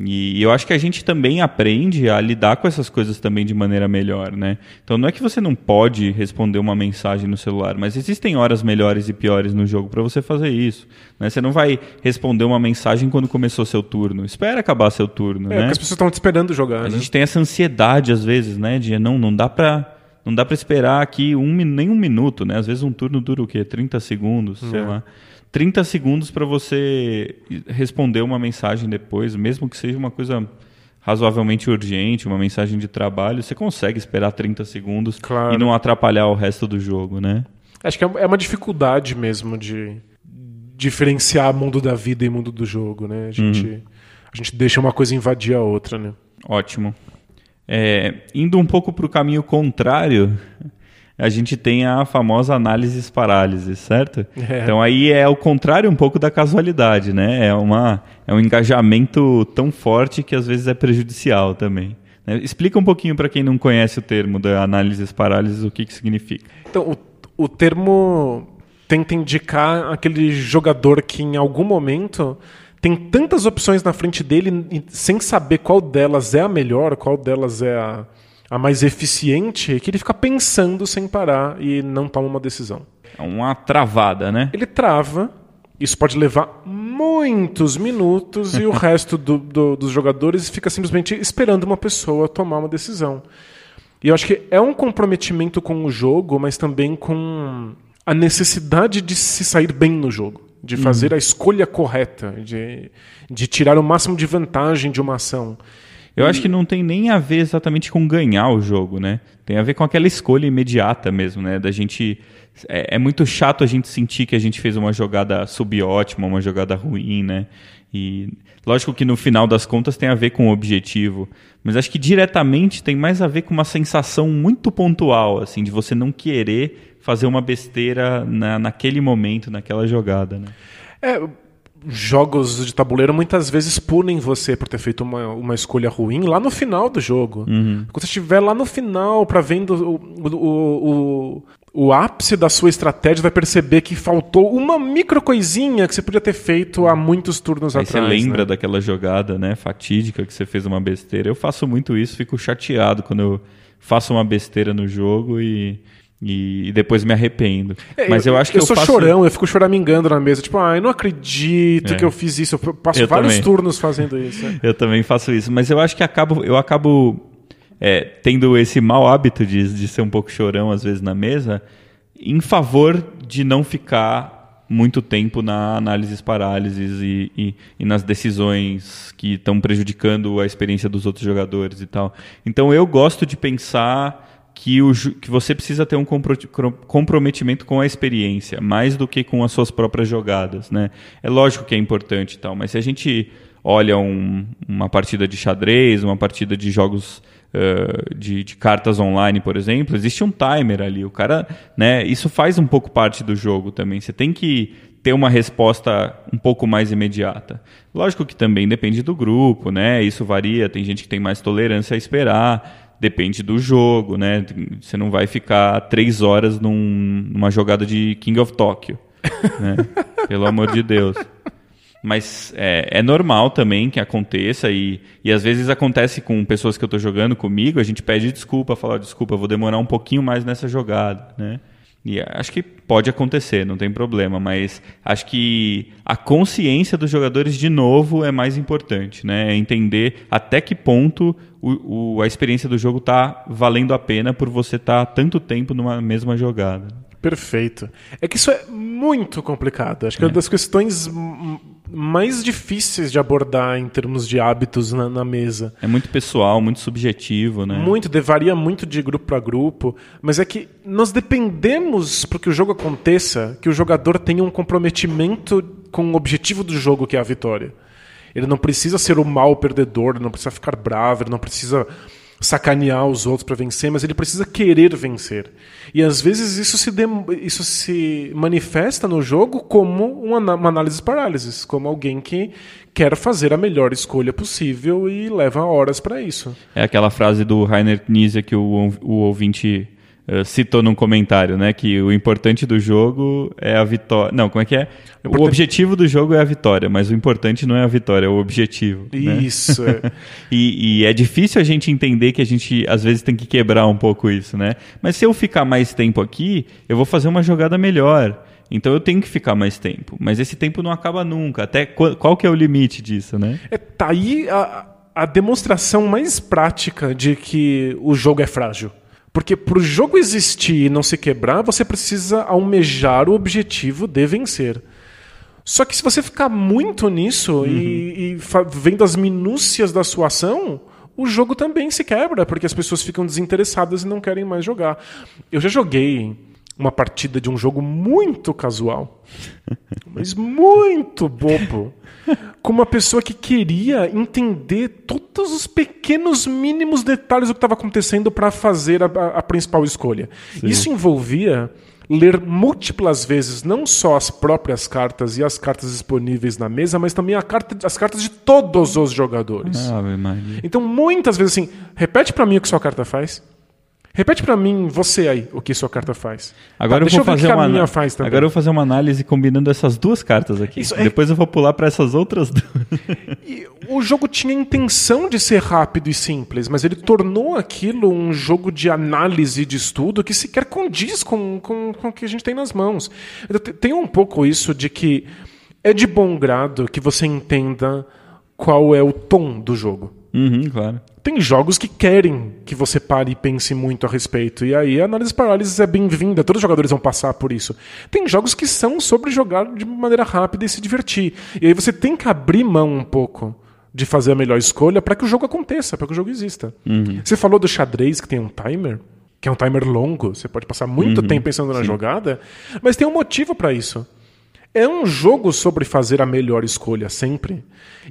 E eu acho que a gente também aprende a lidar com essas coisas também de maneira melhor, né? Então não é que você não pode responder uma mensagem no celular, mas existem horas melhores e piores no jogo para você fazer isso. Né? Você não vai responder uma mensagem quando começou seu turno. Espera acabar seu turno, É, né? porque as pessoas estão te esperando jogar, A né? gente tem essa ansiedade às vezes, né? De não, não dá pra. Não dá pra esperar aqui um, nem um minuto, né? Às vezes um turno dura o quê? 30 segundos, sei É. lá. 30 segundos para você responder uma mensagem depois, mesmo que seja uma coisa razoavelmente urgente, uma mensagem de trabalho, você consegue esperar 30 segundos Claro. e não atrapalhar o resto do jogo, né? Acho que é é uma dificuldade mesmo de diferenciar mundo da vida e mundo do jogo, né? A gente, Uhum. a gente deixa uma coisa invadir a outra, né? Ótimo. É, indo um pouco para o caminho contrário, a gente tem a famosa análise parálise, certo? É. Então aí é o contrário um pouco da casualidade, né? É, uma, é um engajamento tão forte que às vezes é prejudicial também. né? Explica um pouquinho para quem não conhece o termo da análise parálise o que, que significa. Então, o, o termo tenta indicar aquele jogador que em algum momento tem tantas opções na frente dele sem saber qual delas é a melhor, qual delas é a, a mais eficiente, que ele fica pensando sem parar e não toma uma decisão. É uma travada, né? Ele trava, isso pode levar muitos minutos e o resto do- do- dos jogadores fica simplesmente esperando uma pessoa tomar uma decisão. E eu acho que é um comprometimento com o jogo, mas também com a necessidade de se sair bem no jogo, de fazer a escolha correta, de, de tirar o máximo de vantagem de uma ação. Eu acho que não tem nem a ver exatamente com ganhar o jogo, né? Tem a ver com aquela escolha imediata mesmo, né? Da gente. É, é muito chato a gente sentir que a gente fez uma jogada subótima, uma jogada ruim, né? E lógico que no final das contas tem a ver com o objetivo, mas acho que diretamente tem mais a ver com uma sensação muito pontual, assim, de você não querer fazer uma besteira na, naquele momento, naquela jogada, né? É, jogos de tabuleiro muitas vezes punem você por ter feito uma, uma escolha ruim lá no final do jogo. Quando você estiver lá no final para vendo o, o, o, o ápice da sua estratégia, vai perceber que faltou uma micro coisinha que você podia ter feito há muitos turnos Aí atrás. você lembra né? daquela jogada, né, fatídica que você fez uma besteira. Eu faço muito isso, fico chateado quando eu faço uma besteira no jogo e, e, e depois me arrependo. É, Mas eu, acho que eu, sou faço... chorão, eu fico choramingando na mesa. Tipo, ai, não acredito É. que eu fiz isso. Eu passo Eu vários também. turnos fazendo isso. né? Eu também faço isso, mas eu acho que acabo, eu acabo é, tendo esse mau hábito de, de ser um pouco chorão às vezes na mesa, em favor de não ficar muito tempo na análises parálises e, e, e nas decisões que estão prejudicando a experiência dos outros jogadores e tal. Então eu gosto de pensar que, o, que você precisa ter um comprometimento com a experiência, mais do que com as suas próprias jogadas. Né? É lógico que é importante e tal, mas se a gente olha um- uma partida de xadrez, uma partida de jogos eh, de, de cartas online, por exemplo, existe um timer ali. O cara, né, isso faz um pouco parte do jogo também. Você tem que ter uma resposta um pouco mais imediata. Lógico que também depende do grupo, né? Isso varia. Tem gente que tem mais tolerância a esperar. Depende do jogo, né? Você não vai ficar três horas num- numa jogada de King of Tokyo, né? Pelo amor de Deus. Mas é, é normal também que aconteça e, e às vezes acontece com pessoas que eu estou jogando comigo, a gente pede desculpa, fala, desculpa, eu vou demorar um pouquinho mais nessa jogada, né? E acho que pode acontecer, não tem problema, mas acho que a consciência dos jogadores, de novo, é mais importante, né? É entender até que ponto o, o- a experiência do jogo está valendo a pena por você estar tanto tempo numa mesma jogada. Perfeito. É que isso é muito complicado. Acho que é uma das questões mais difíceis de abordar em termos de hábitos na, na mesa. É muito pessoal, muito subjetivo, né? Muito, de- varia muito de grupo para grupo, mas é que nós dependemos para que o jogo aconteça, que o jogador tenha um comprometimento com o objetivo do jogo, que é a vitória. Ele não precisa ser o mal perdedor, ele não precisa ficar bravo, ele não precisa sacanear os outros para vencer, mas ele precisa querer vencer. E às vezes isso se, isso se manifesta no jogo como uma, uma análise parálisis, como alguém que quer fazer a melhor escolha possível e leva horas para isso. É aquela frase do Rainer Knizia que o, o ouvinte citou num comentário, né? Que o importante do jogo é a vitória. Não, como é que é? O, o objetivo do jogo é a vitória, mas o importante não é a vitória, é o objetivo. Né? Isso. Né? É. e, e, é difícil a gente entender que a gente às vezes tem que quebrar um pouco isso, né? Mas se eu ficar mais tempo aqui, eu vou fazer uma jogada melhor. Então eu tenho que ficar mais tempo. Mas esse tempo não acaba nunca. Até qual, qual que é o limite disso, né? É, tá aí a, a demonstração mais prática de que o jogo é frágil. Porque para o jogo existir e não se quebrar, você precisa almejar o objetivo de vencer. Só que se você ficar muito nisso uhum. e, e vendo as minúcias da sua ação, o jogo também se quebra, porque as pessoas ficam desinteressadas e não querem mais jogar. Eu já joguei uma partida de um jogo muito casual, mas muito bobo, com uma pessoa que queria entender todos os pequenos mínimos detalhes do que estava acontecendo para fazer a, a, principal escolha. Sim. Isso envolvia ler múltiplas vezes não só as próprias cartas e as cartas disponíveis na mesa, mas também carta, as cartas de todos os jogadores. Ah, então, muitas vezes assim, repete para mim o que sua carta faz. Repete para mim, você aí, o que sua carta faz. Agora tá, eu vou fazer uma faz. Agora eu vou fazer uma análise combinando essas duas cartas aqui. Isso, é Depois é... eu vou pular para essas outras duas. o jogo tinha a intenção de ser rápido e simples, mas ele tornou aquilo um jogo de análise de estudo que sequer condiz com, com, com o que a gente tem nas mãos. Tem um pouco isso de que é de bom grado que você entenda qual é o tom do jogo. Uhum, claro. Tem jogos que querem que você pare e pense muito a respeito. E aí a análise parálisis é bem-vinda. Todos os jogadores vão passar por isso. Tem jogos que são sobre jogar de maneira rápida e se divertir. E aí você tem que abrir mão um pouco de fazer a melhor escolha para que o jogo aconteça, para que o jogo exista. Uhum. Você falou do xadrez que tem um timer, que é um timer longo. Você pode passar muito uhum. tempo pensando na Sim. jogada, mas tem um motivo para isso. É um jogo sobre fazer a melhor escolha sempre.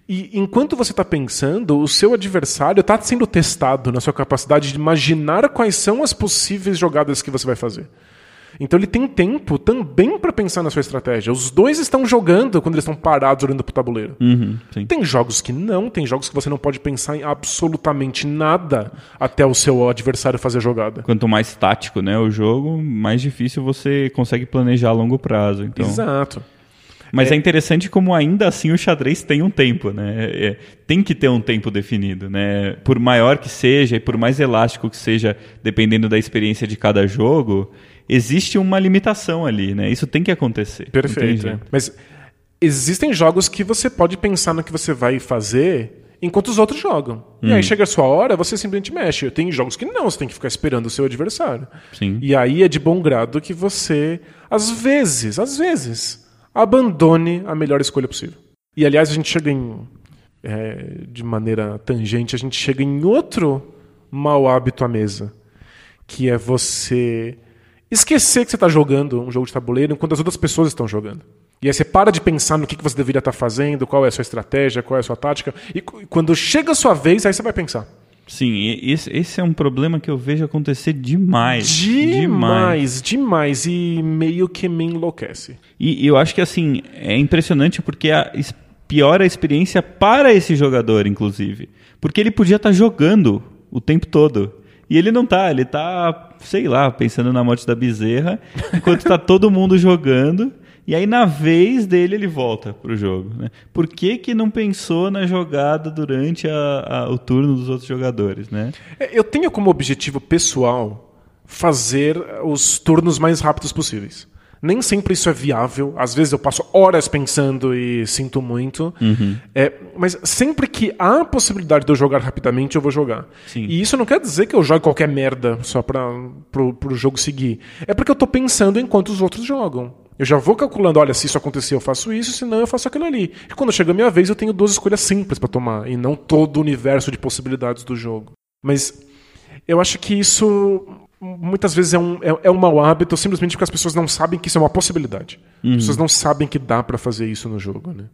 E enquanto você está pensando, o seu adversário está sendo testado na sua capacidade de imaginar quais são as possíveis jogadas que você vai fazer. Então ele tem tempo também para pensar na sua estratégia. Os dois estão jogando quando eles estão parados olhando para o tabuleiro. Uhum, tem jogos que não, tem jogos que você não pode pensar em absolutamente nada até o seu adversário fazer a jogada. Quanto mais tático né, o jogo, mais difícil você consegue planejar a longo prazo. Então... Exato. Mas é... é, interessante como ainda assim o xadrez tem um tempo, né? É, é, tem que ter um tempo definido, né? Por maior que seja e por mais elástico que seja, dependendo da experiência de cada jogo, existe uma limitação ali, né? Isso tem que acontecer. Perfeito. É. Mas existem jogos que você pode pensar no que você vai fazer enquanto os outros jogam. Hum. E aí hum. chega a sua hora, você simplesmente mexe. Tem jogos que não, você tem que ficar esperando o seu adversário. Sim. E aí é de bom grado que você, às vezes, às vezes, abandone a melhor escolha possível. E aliás, a gente chega em. É, de maneira tangente, a gente chega em outro mau hábito à mesa, que é você esquecer que você está jogando um jogo de tabuleiro enquanto as outras pessoas estão jogando. E aí você para de pensar no que você deveria estar tá fazendo, qual é a sua estratégia, qual é a sua tática, e quando chega a sua vez, aí você vai pensar. Sim, esse, esse é um problema que eu vejo acontecer demais. Demais, demais, demais e meio que me enlouquece. E, e eu acho que assim, é impressionante porque a, piora a experiência para esse jogador, inclusive. Porque ele podia estar tá jogando o tempo todo. E ele não tá, ele tá, sei lá, pensando na morte da bezerra, enquanto tá todo mundo jogando. E aí, na vez dele, ele volta pro jogo. Né? Por que, que não pensou na jogada durante a, a, o turno dos outros jogadores? Né? É, eu tenho como objetivo pessoal fazer os turnos mais rápidos possíveis. Nem sempre isso é viável. Às vezes eu passo horas pensando e sinto muito. Uhum. É, mas sempre que há a possibilidade de eu jogar rapidamente, eu vou jogar. Sim. E isso não quer dizer que eu jogue qualquer merda só para pro, pro jogo seguir. É porque eu estou pensando enquanto os outros jogam. Eu já vou calculando, olha, se isso acontecer, eu faço isso, se não, eu faço aquilo ali. E quando chega a minha vez, eu tenho duas escolhas simples para tomar, e não todo o universo de possibilidades do jogo. Mas eu acho que isso muitas vezes é um, é, é um mau hábito simplesmente porque as pessoas não sabem que isso é uma possibilidade. Uhum. As pessoas não sabem que dá para fazer isso no jogo, né?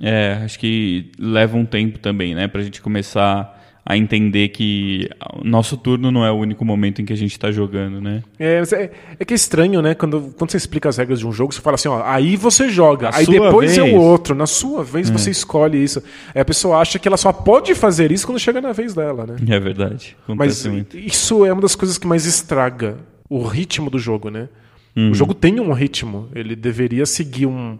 É, acho que leva um tempo também, né, pra gente começar a entender que o nosso turno não é o único momento em que a gente está jogando, né? É, é, é, que é estranho, né? Quando, quando você explica as regras de um jogo, você fala assim, ó, aí você joga, Na aí depois é vez. o outro. Na sua vez você escolhe isso. Aí a pessoa acha que ela só pode fazer isso quando chega na vez dela, né? É verdade. Mas muito. isso é uma das coisas que mais estraga o ritmo do jogo, né? Uhum. O jogo tem um ritmo. Ele deveria seguir um.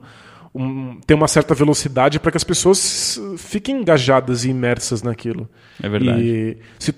Um ter uma certa velocidade para que as pessoas fiquem engajadas e imersas naquilo. É verdade. E se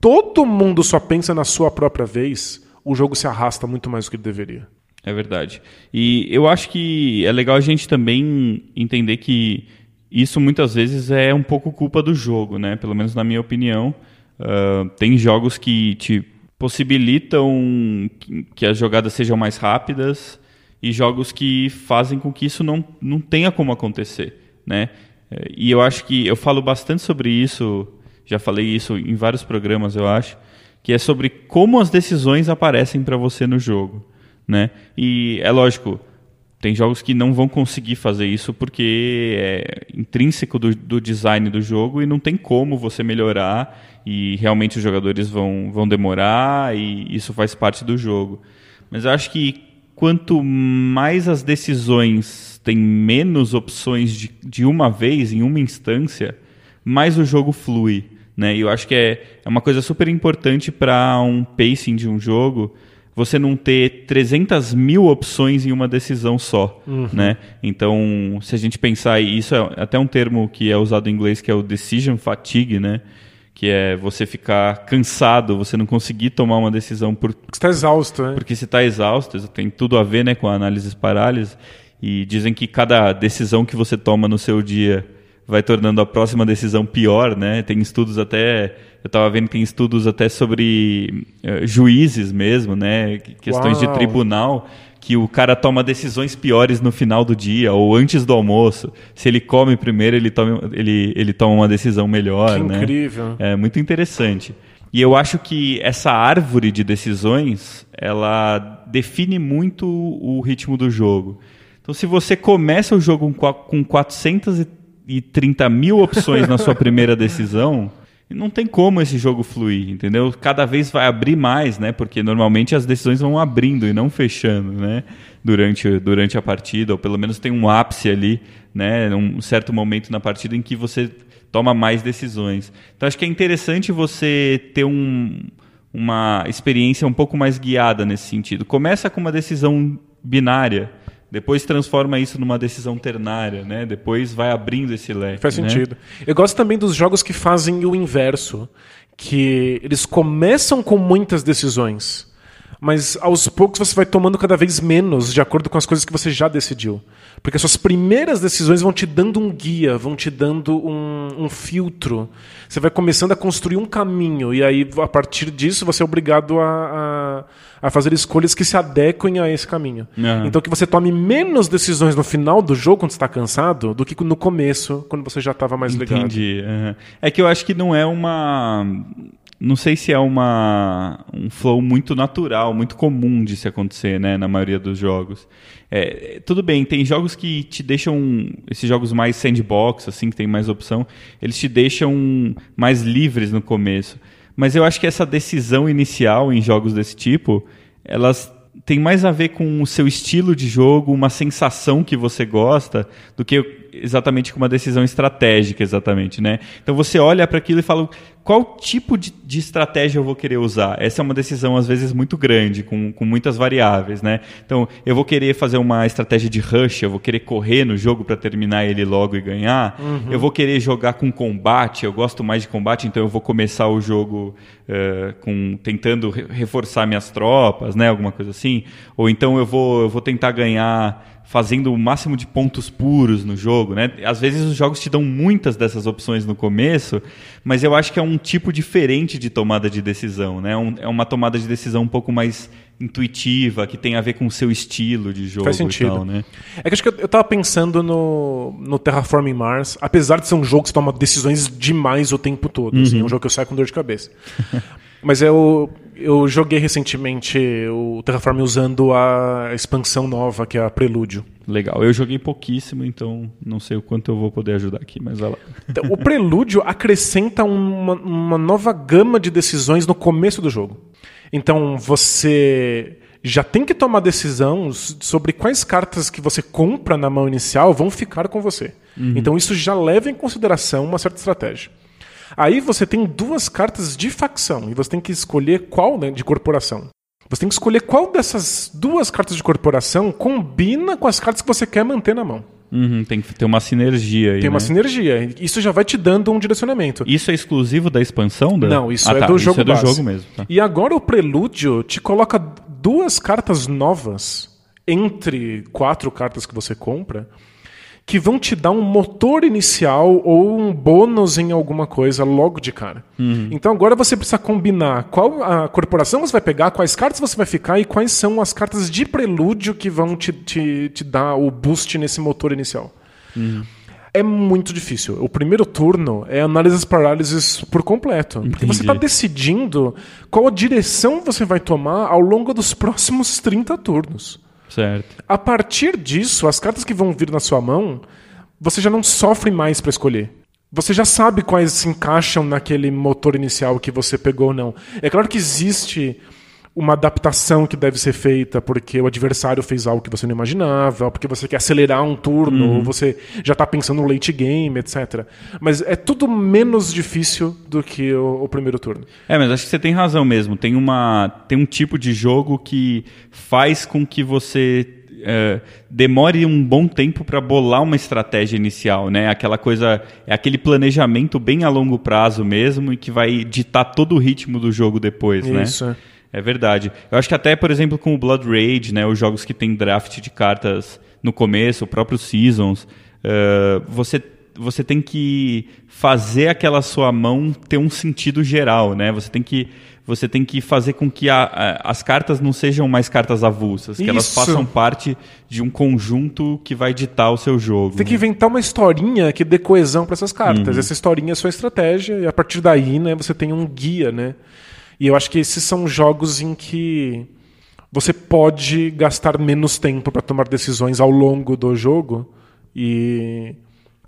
todo mundo só pensa na sua própria vez, o jogo se arrasta muito mais do que ele deveria. É verdade. E eu acho que é legal a gente também entender que isso muitas vezes é um pouco culpa do jogo, né? Pelo menos na minha opinião. Ah, tem jogos que te possibilitam que as jogadas sejam mais rápidas e jogos que fazem com que isso não, não tenha como acontecer, né? Eh, E eu acho que eu falo bastante sobre isso, já falei isso em vários programas, eu acho, que é sobre como as decisões aparecem para você no jogo, né? E é lógico, tem jogos que não vão conseguir fazer isso porque é intrínseco do, do design do jogo e não tem como você melhorar e realmente os jogadores vão, vão demorar e isso faz parte do jogo. Mas eu acho que quanto mais as decisões têm menos opções de, de uma vez, em uma instância, mais o jogo flui. Né? E eu acho que é, é uma coisa super importante para um pacing de um jogo você não ter 300 mil opções em uma decisão só, né? Então, se a gente pensar, e isso é até um termo que é usado em inglês, que é o decision fatigue, né? Que é você ficar cansado, você não conseguir tomar uma decisão por, Porque você está exausto, né? porque você está exausto, isso tem tudo a ver né, com a análise parálise. E dizem que cada decisão que você toma no seu dia vai tornando a próxima decisão pior, né? Tem estudos até, eu estava vendo que tem estudos até sobre eh, juízes mesmo, né? Que- Questões de Uau. tribunal que o cara toma decisões piores no final do dia ou antes do almoço. Se ele come primeiro, ele toma, ele, ele toma uma decisão melhor, Que né? incrível. É muito interessante. E eu acho que essa árvore de decisões, ela define muito o ritmo do jogo. Então, se você começa o jogo com qua- com 430 mil opções na sua primeira decisão, não tem como esse jogo fluir, entendeu? Cada vez vai abrir mais, né? Porque normalmente as decisões vão abrindo e não fechando, né? Durante, durante a partida, ou pelo menos tem um ápice ali, né? Um certo momento na partida em que você toma mais decisões. Então acho que é interessante você ter um, uma experiência um pouco mais guiada nesse sentido. Começa com uma decisão binária, depois transforma isso numa decisão ternária, né? Depois vai abrindo esse leque. Faz né? sentido. Eu gosto também dos jogos que fazem o inverso. Que eles começam com muitas decisões, mas aos poucos você vai tomando cada vez menos de acordo com as coisas que você já decidiu. Porque as suas primeiras decisões vão te dando um guia, vão te dando um, um filtro. Você vai começando a construir um caminho, e aí, a partir disso, você é obrigado a, a, a fazer escolhas que se adequem a esse caminho. Aham. Então, que você tome menos decisões no final do jogo, quando você está cansado, do que no começo, quando você já estava mais ligado. Entendi. aham. É que eu acho que não é uma. Não sei se é uma um flow muito natural, muito comum de se acontecer, né, na maioria dos jogos. É, tudo bem, tem jogos que te deixam esses jogos mais sandbox, assim, que tem mais opção, eles te deixam mais livres no começo. Mas eu acho que essa decisão inicial em jogos desse tipo, elas tem mais a ver com o seu estilo de jogo, uma sensação que você gosta, do que exatamente com uma decisão estratégica, exatamente, né? Então você olha para aquilo e fala qual tipo de, de estratégia eu vou querer usar. Essa é uma decisão às vezes muito grande, com, com muitas variáveis, né? Então eu vou querer fazer uma estratégia de rush, eu vou querer correr no jogo para terminar ele logo e ganhar. Eu vou querer jogar com combate, eu gosto mais de combate, então eu vou começar o jogo eh, com tentando re- reforçar minhas tropas, né? Alguma coisa assim. Ou então eu vou, eu vou tentar ganhar fazendo o máximo de pontos puros no jogo, né? Às vezes os jogos te dão muitas dessas opções no começo, mas eu acho que é um tipo diferente de tomada de decisão, né? Um- é uma tomada de decisão um pouco mais intuitiva, que tem a ver com o seu estilo de jogo Faz sentido. e tal, né? É que acho que eu, eu tava pensando no, no Terraforming Mars, apesar de ser um jogo que você toma decisões demais o tempo todo. assim, é um jogo que eu saio com dor de cabeça. Mas eu, eu joguei recentemente o Terraform usando a expansão nova, que é a Prelúdio. Legal. Eu joguei pouquíssimo, então não sei o quanto eu vou poder ajudar aqui, mas vai lá. Então, o Prelúdio acrescenta uma, uma nova gama de decisões no começo do jogo. Então você já tem que tomar decisão sobre quais cartas que você compra na mão inicial vão ficar com você. Uhum. Então isso já leva em consideração uma certa estratégia. Aí você tem duas cartas de facção e você tem que escolher qual né, de corporação. Você tem que escolher qual dessas duas cartas de corporação combina com as cartas que você quer manter na mão. Uhum, tem que ter uma sinergia aí. Tem uma né? sinergia. Isso já vai te dando um direcionamento. Isso é exclusivo da expansão? Da... Não, isso ah, é tá. do jogo isso é do base. jogo mesmo. Tá. E agora o Prelúdio te coloca duas cartas novas entre quatro cartas que você compra que vão te dar um motor inicial ou um bônus em alguma coisa logo de cara. Uhum. Então agora você precisa combinar qual a corporação você vai pegar, quais cartas você vai ficar e quais são as cartas de prelúdio que vão te, te, te dar o boost nesse motor inicial. Uhum. É muito difícil. O primeiro turno é análises parálises por completo. Entendi. Porque você está decidindo qual a direção você vai tomar ao longo dos próximos 30 turnos. Certo. A partir disso, as cartas que vão vir na sua mão, você já não sofre mais para escolher. Você já sabe quais se encaixam naquele motor inicial que você pegou ou não. É claro que existe uma adaptação que deve ser feita porque o adversário fez algo que você não imaginava, ou porque você quer acelerar um turno, uhum. ou você já está pensando no late game, etc. Mas é tudo menos difícil do que o, o, primeiro turno. É, mas acho que você tem razão mesmo. Tem, uma, tem um tipo de jogo que faz com que você é, demore um bom tempo para bolar uma estratégia inicial, né? Aquela coisa, é aquele planejamento bem a longo prazo mesmo e que vai ditar todo o ritmo do jogo depois, Isso, né? Isso. É. Verdade. Eu acho que até, por exemplo, com o Blood Rage, né, os jogos que tem draft de cartas no começo, o próprio Seasons, uh, você você tem que fazer aquela sua mão ter um sentido geral, né? Você tem que você tem que fazer com que a, a, as cartas não sejam mais cartas avulsas, que Isso. elas façam parte de um conjunto que vai ditar o seu jogo. Tem que inventar uma historinha que dê coesão para essas cartas. Uhum. Essa historinha é sua estratégia e a partir daí, né, você tem um guia, né? E eu acho que esses são jogos em que você pode gastar menos tempo para tomar decisões ao longo do jogo e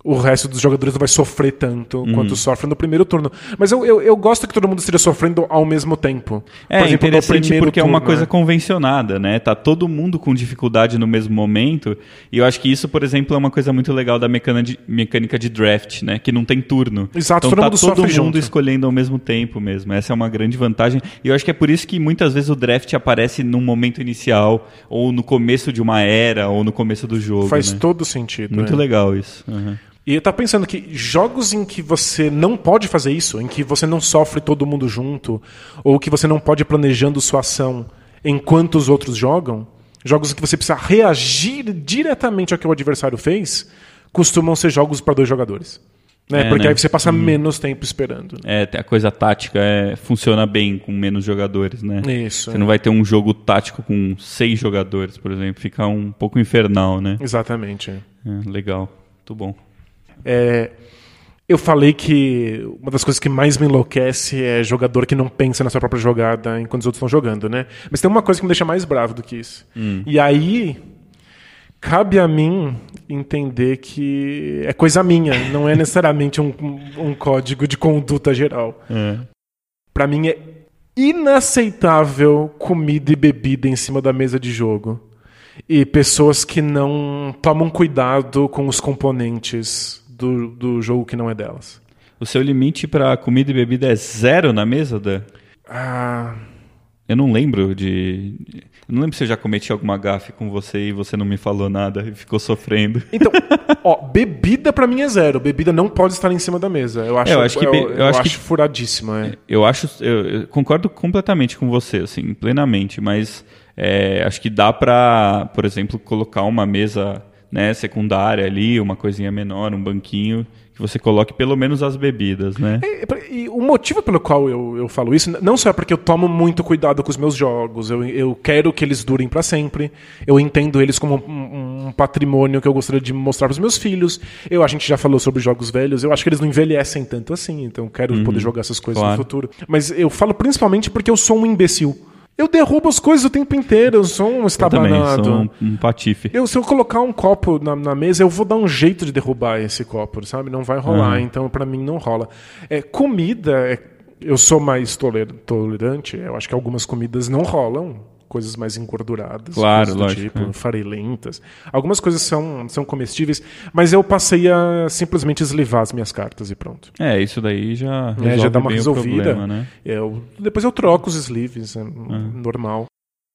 o resto dos jogadores não vai sofrer tanto uhum. quanto sofre no primeiro turno. Mas eu, eu, eu, gosto que todo mundo esteja sofrendo ao mesmo tempo. É Por exemplo, interessante porque turno, é uma coisa né? convencionada, né? Tá todo mundo com dificuldade no mesmo momento. E eu acho que isso, por exemplo, é uma coisa muito legal da mecânica de, mecânica de draft, né? Que não tem turno. Exato, então todo tá mundo todo mundo junto. escolhendo ao mesmo tempo mesmo. Essa é uma grande vantagem. E eu acho que é por isso que muitas vezes o draft aparece num momento inicial, ou no começo de uma era, ou no começo do jogo. Faz né? todo sentido. Muito é. legal isso. Uhum. E eu tava pensando que jogos em que você não pode fazer isso, em que você não sofre todo mundo junto, ou que você não pode ir planejando sua ação enquanto os outros jogam, jogos em que você precisa reagir diretamente ao que o adversário fez, costumam ser jogos para dois jogadores. Né? É, Porque né? aí você passa uhum. menos tempo esperando. É, a coisa tática é, funciona bem com menos jogadores, né? Isso. Você é. não vai ter um jogo tático com seis jogadores, por exemplo. Fica um pouco infernal, né? Exatamente. É, legal. Muito bom. É, eu falei que uma das coisas que mais me enlouquece é jogador que não pensa na sua própria jogada enquanto os outros estão jogando, né? Mas tem uma coisa que me deixa mais bravo do que isso. Hum. E aí cabe a mim entender que é coisa minha, não é necessariamente um, um código de conduta geral. É. Para mim é inaceitável comida e bebida em cima da mesa de jogo e pessoas que não tomam cuidado com os componentes do, do jogo que não é delas. O seu limite para comida e bebida é zero na mesa, Dan? Ah. Eu não lembro de. Eu não lembro se eu já cometi alguma gafe com você e você não me falou nada e ficou sofrendo. Então, ó, bebida para mim é zero. Bebida não pode estar em cima da mesa. Eu acho, é, eu acho que eu, eu, eu acho, acho que... furadíssima. É. Eu acho, eu, eu, concordo completamente com você, assim, plenamente. Mas é, acho que dá para, por exemplo, colocar uma mesa né, secundária ali, uma coisinha menor, um banquinho, que você coloque pelo menos as bebidas, né? É, e o motivo pelo qual eu, eu falo isso, não só é porque eu tomo muito cuidado com os meus jogos, eu, eu quero que eles durem para sempre, eu entendo eles como um, um patrimônio que eu gostaria de mostrar para os meus filhos. Eu, a gente já falou sobre jogos velhos, eu acho que eles não envelhecem tanto assim, então quero poder jogar essas coisas Claro. no futuro. Mas eu falo principalmente porque eu sou um imbecil. Eu derrubo as coisas o tempo inteiro, eu sou um Eu também estabanado. sou um, um patife. Eu, se eu colocar um copo na, na mesa, eu vou dar um jeito de derrubar esse copo, sabe? Não vai rolar, Aham. então pra mim não rola. É, comida, é- eu sou mais toler- tolerante, eu acho que algumas comidas não rolam. Coisas mais engorduradas, Claro, lógico, tipo, é. farelentas. Algumas coisas são, são comestíveis, mas eu passei a simplesmente eslivar as minhas cartas e pronto. É, isso daí já É, já dá uma resolvida. problema, né? Eu, depois eu troco os sleeves, é normal.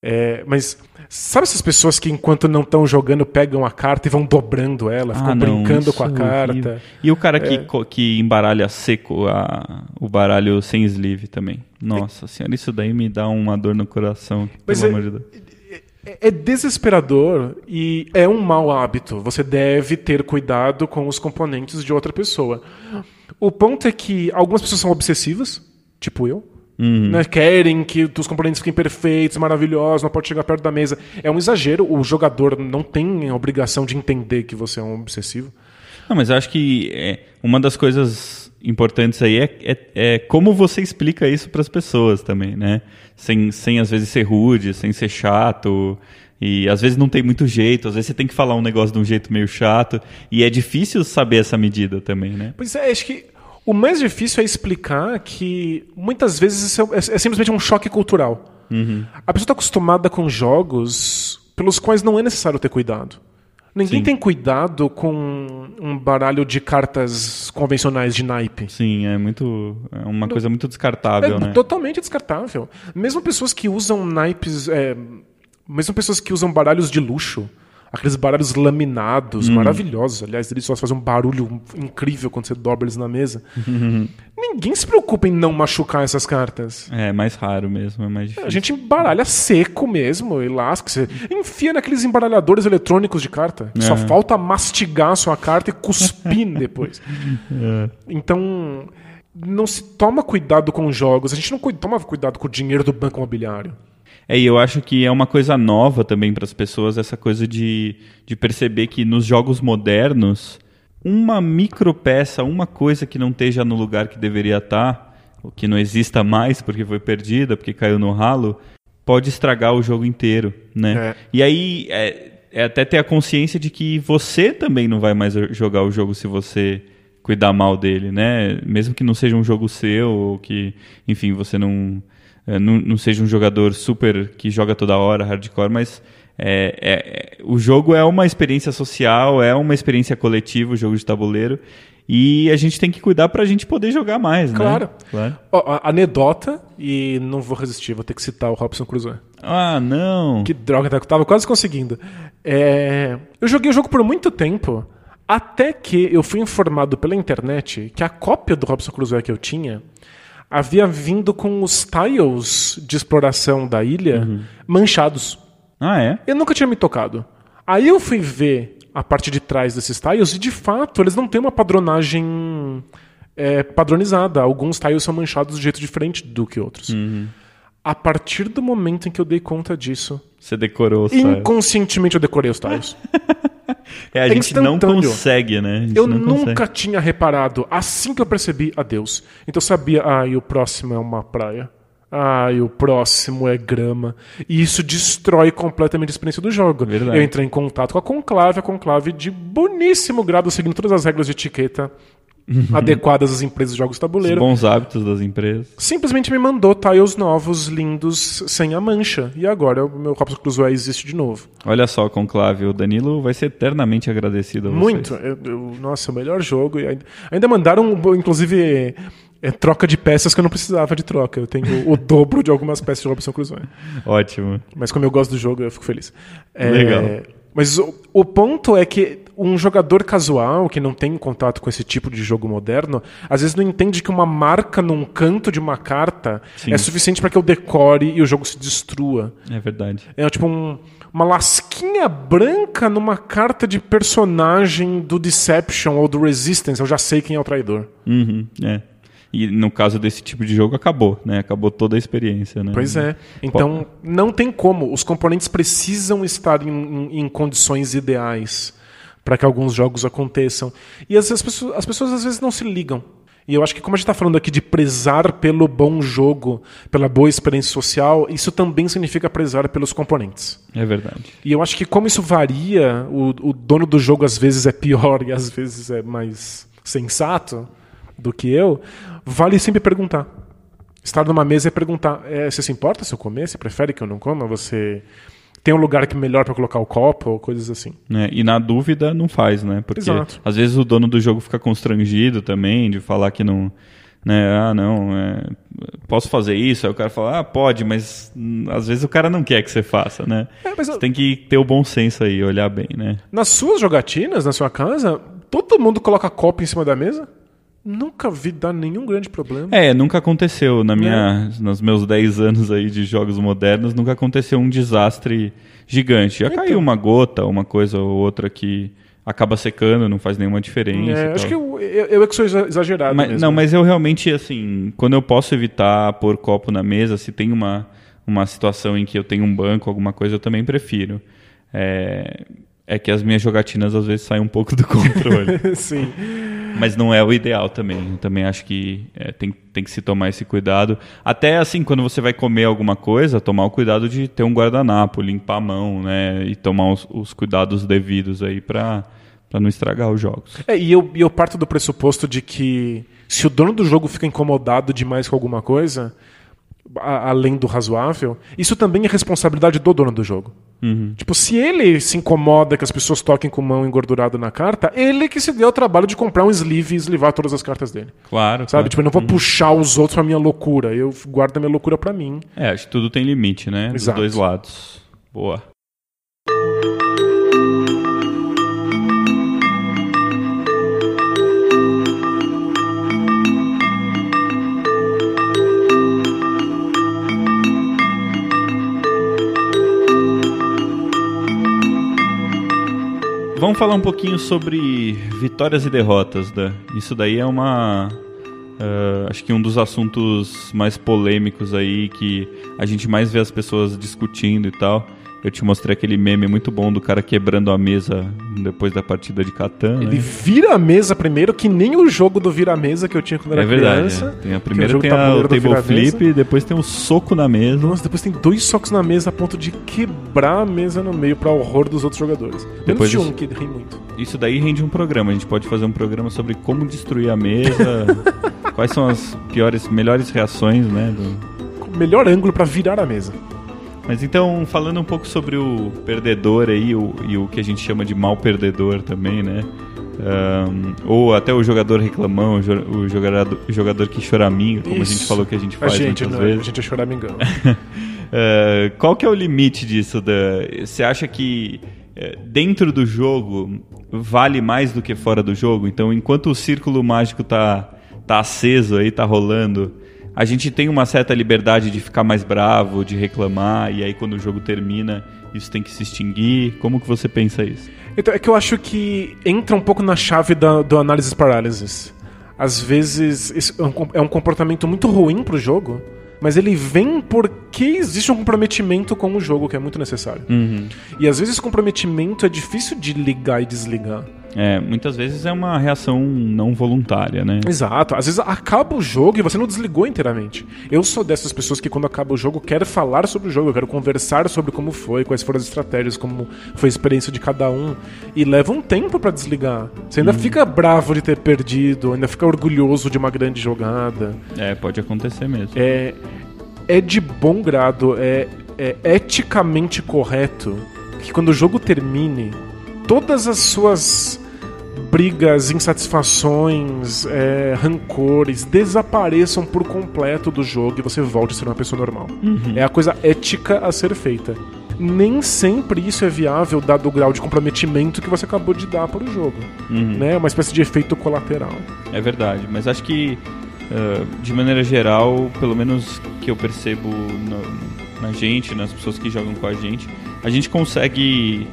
É, mas sabe essas pessoas que enquanto não estão jogando pegam a carta e vão dobrando ela, ficam Ah, não, brincando com a é carta? E o cara É. que, que embaralha seco a- o baralho sem sleeve também. Nossa senhora, isso daí me dá uma dor no coração. Mas pelo é- amor de Deus. É- É desesperador e é um mau hábito. Você deve ter cuidado com os componentes de outra pessoa. O ponto é que algumas pessoas são obsessivas, tipo eu. Uhum. né? Querem que os componentes fiquem perfeitos, maravilhosos, não pode chegar perto da mesa. É um exagero. O jogador não tem a obrigação de entender que você é um obsessivo. Não, mas eu acho que é, uma das coisas importantes aí é, é, é como você explica isso para as pessoas também, né? Sem, sem às vezes ser rude, sem ser chato. E às vezes não tem muito jeito, às vezes você tem que falar um negócio de um jeito meio chato. E é difícil saber essa medida também, né? Pois é, acho que o mais difícil é explicar que muitas vezes isso é, é simplesmente um choque cultural. A pessoa está acostumada com jogos pelos quais não é necessário ter cuidado. Ninguém Sim. tem cuidado com um baralho de cartas convencionais de naipe. Sim, é muito. É uma coisa muito descartável, É né? totalmente descartável. Mesmo pessoas que usam naipes. é, mesmo pessoas que usam baralhos de luxo. Aqueles baralhos laminados, maravilhosos. Aliás, eles só fazem um barulho incrível quando você dobra eles na mesa. Ninguém se preocupa em não machucar essas cartas. É mais raro mesmo, é mais difícil. A gente embaralha seco mesmo e lasca. Você enfia naqueles embaralhadores eletrônicos de carta. Só É. falta mastigar a sua carta e cuspir depois. Então, não se toma cuidado com jogos. A gente não toma cuidado com o dinheiro do banco imobiliário. É, e eu acho que é uma coisa nova também para as pessoas, essa coisa de, de perceber que nos jogos modernos, uma micropeça, uma coisa que não esteja no lugar que deveria estar, ou que não exista mais porque foi perdida, porque caiu no ralo, pode estragar o jogo inteiro, né? É. E aí é, é até ter a consciência de que você também não vai mais jogar o jogo se você cuidar mal dele, né? Mesmo que não seja um jogo seu, ou que, enfim, você não, é, não, não seja um jogador super que joga toda hora, hardcore, mas é, é- é- o jogo é uma experiência social, é uma experiência coletiva, o jogo de tabuleiro, e a gente tem que cuidar pra gente poder jogar mais, Claro. né? Claro. Ó, a- anedota, e não vou resistir, vou ter que citar o Robson Crusoe. Ah, não. Que droga, eu tava quase conseguindo. É, Eu joguei o jogo por muito tempo, até que eu fui informado pela internet que a cópia do Robson Crusoe que eu tinha havia vindo com os tiles de exploração da ilha manchados. Ah, é? Eu nunca tinha me tocado. Aí eu fui ver a parte de trás desses tiles e, de fato, eles não têm uma padronagem é, padronizada. Alguns tiles são manchados de jeito diferente do que outros. A partir do momento em que eu dei conta disso, Você decorou os tiles. inconscientemente eu decorei os tiles. É, a é gente não consegue, né? Eu nunca consegue. tinha reparado. Assim que eu percebi, adeus. Então eu sabia, ah, e o próximo é uma praia. Ah, e o próximo é grama. E isso destrói completamente a experiência do jogo. Verdade. Eu entrei em contato com a Conclave, a Conclave de boníssimo grado, seguindo todas as regras de etiqueta adequadas às empresas de jogos de Os tabuleiro. bons hábitos das empresas. Simplesmente me mandou tiles novos, lindos, sem a mancha. E agora o meu Robson Crusoe existe de novo. Olha só, Conclave, o Danilo vai ser eternamente agradecido a vocês. Muito. Eu- eu- nossa, o melhor jogo. E ainda, ainda mandaram, inclusive, é, troca de peças que eu não precisava de troca. Eu tenho o dobro de algumas peças de Robson Crusoe. Ótimo. Mas como eu gosto do jogo, eu fico feliz. É, Legal. Mas o, o ponto é que um jogador casual que não tem contato com esse tipo de jogo moderno, às vezes não entende que uma marca num canto de uma carta Sim. é suficiente para que eu decore e o jogo se destrua. É verdade. É tipo um- uma lasquinha branca numa carta de personagem do Deception ou do Resistance. Eu já sei quem é o traidor. Uhum, é. E no caso desse tipo de jogo, acabou, né? Acabou toda a experiência, né? Pois é. Então, não tem como. Os componentes precisam estar em, em, em condições ideais para que alguns jogos aconteçam. E as, as, pessoas, as pessoas às vezes não se ligam. E eu acho que, como a gente está falando aqui de prezar pelo bom jogo, pela boa experiência social, isso também significa prezar pelos componentes. É verdade. E eu acho que, como isso varia, o, o dono do jogo às vezes é pior e às vezes é mais sensato do que eu, vale sempre perguntar. Estar numa mesa e perguntar: é, você se importa se eu comer? Você prefere que eu não coma? Você tem um lugar que melhor para colocar o copo ou coisas assim. É, e na dúvida não faz, né? Porque Exato. às vezes o dono do jogo fica constrangido também de falar que não. Né, ah, não, é, posso fazer isso? Aí o cara fala, ah, pode, mas hum, às vezes o cara não quer que você faça, né? É, mas eu- Você tem que ter o bom senso aí, olhar bem, né? Nas suas jogatinas, na sua casa, todo mundo coloca copo em cima da mesa? Nunca vi dar nenhum grande problema. É, nunca aconteceu na minha, nos meus 10 anos aí de jogos modernos, nunca aconteceu um desastre gigante. Já caiu uma gota, uma coisa ou outra que acaba secando, não faz nenhuma diferença. É, acho que eu, eu, eu é que sou exa- exagerado Mas- não, mas eu realmente, assim, quando eu posso evitar pôr copo na mesa, se tem uma, uma situação em que eu tenho um banco, alguma coisa, eu também prefiro. É, é que as minhas jogatinas às vezes saem um pouco do controle. Sim. Mas não é o ideal também. Eu também acho que é, tem, tem que se tomar esse cuidado. Até assim, quando você vai comer alguma coisa, tomar o cuidado de ter um guardanapo, limpar a mão, né? E tomar os, os cuidados devidos aí pra, pra não estragar os jogos. É, e eu, eu parto do pressuposto de que se o dono do jogo fica incomodado demais com alguma coisa, a- além do razoável, isso também é responsabilidade do dono do jogo. Tipo, se ele se incomoda que as pessoas toquem com mão engordurada na carta, ele que se deu o trabalho de comprar um sleeve e eslivar todas as cartas dele. Claro. Sabe? claro. Tipo, eu não vou puxar os outros pra minha loucura. Eu guardo a minha loucura pra mim. É, acho que tudo tem limite, né? Dos Exato. dois lados. Boa. Vamos falar um pouquinho sobre vitórias e derrotas, Dan. Isso daí é uma. ah, acho que um dos assuntos mais polêmicos aí que a gente mais vê as pessoas discutindo e tal. Eu te mostrei aquele meme muito bom do cara quebrando a mesa depois da partida de Catan. Ele né? vira a mesa primeiro, que nem o jogo do vira-mesa que eu tinha quando era É verdade. criança. é. Tem a é primeira tem a, o table flip, depois tem o soco na mesa. Nossa, depois tem dois socos na mesa a ponto de quebrar a mesa no meio pra horror dos outros jogadores. Menos Depois de um que ri muito. Isso daí rende um programa. A gente pode fazer um programa sobre como destruir a mesa, quais são as piores, melhores reações, né? do- Melhor ângulo pra virar a mesa. Mas então, falando um pouco sobre o perdedor aí, o, e o que a gente chama de mal perdedor também, né? Ahn, ou até o jogador reclamão, o, jo- o jogador, o jogador que choraminga, como a gente Isso. falou que a gente A faz gente, muitas não, vezes. a gente é choramingão. Eh, qual que é o limite disso? Da... Você acha que eh, dentro do jogo vale mais do que fora do jogo? Então, enquanto o círculo mágico tá, tá aceso aí, tá rolando, a gente tem uma certa liberdade de ficar mais bravo, de reclamar, e aí quando o jogo termina, isso tem que se extinguir. Como que você pensa isso? Então, é que eu acho que entra um pouco na chave da, do análise parálisis. Às vezes é um, é um comportamento muito ruim pro jogo, mas ele vem porque existe um comprometimento com o jogo que é muito necessário. E às vezes esse comprometimento é difícil de ligar e desligar. É, muitas vezes é uma reação não voluntária, né? Exato. Às vezes acaba o jogo e você não desligou inteiramente. Eu sou dessas pessoas que quando acaba o jogo quero falar sobre o jogo, eu quero conversar sobre como foi, quais foram as estratégias, como foi a experiência de cada um. E leva um tempo pra desligar. Você ainda fica bravo de ter perdido, ainda fica orgulhoso de uma grande jogada. É, pode acontecer mesmo. É, é de bom grado, é, é eticamente correto que quando o jogo termine, todas as suas brigas, insatisfações, é, rancores desapareçam por completo do jogo e você volte a ser uma pessoa normal. É a coisa ética a ser feita. Nem sempre isso é viável, dado o grau de comprometimento que você acabou de dar para o jogo. Né? É uma espécie de efeito colateral. É verdade, mas acho que ah, de maneira geral, pelo menos que eu percebo na, na gente, nas pessoas que jogam com a gente, a gente consegue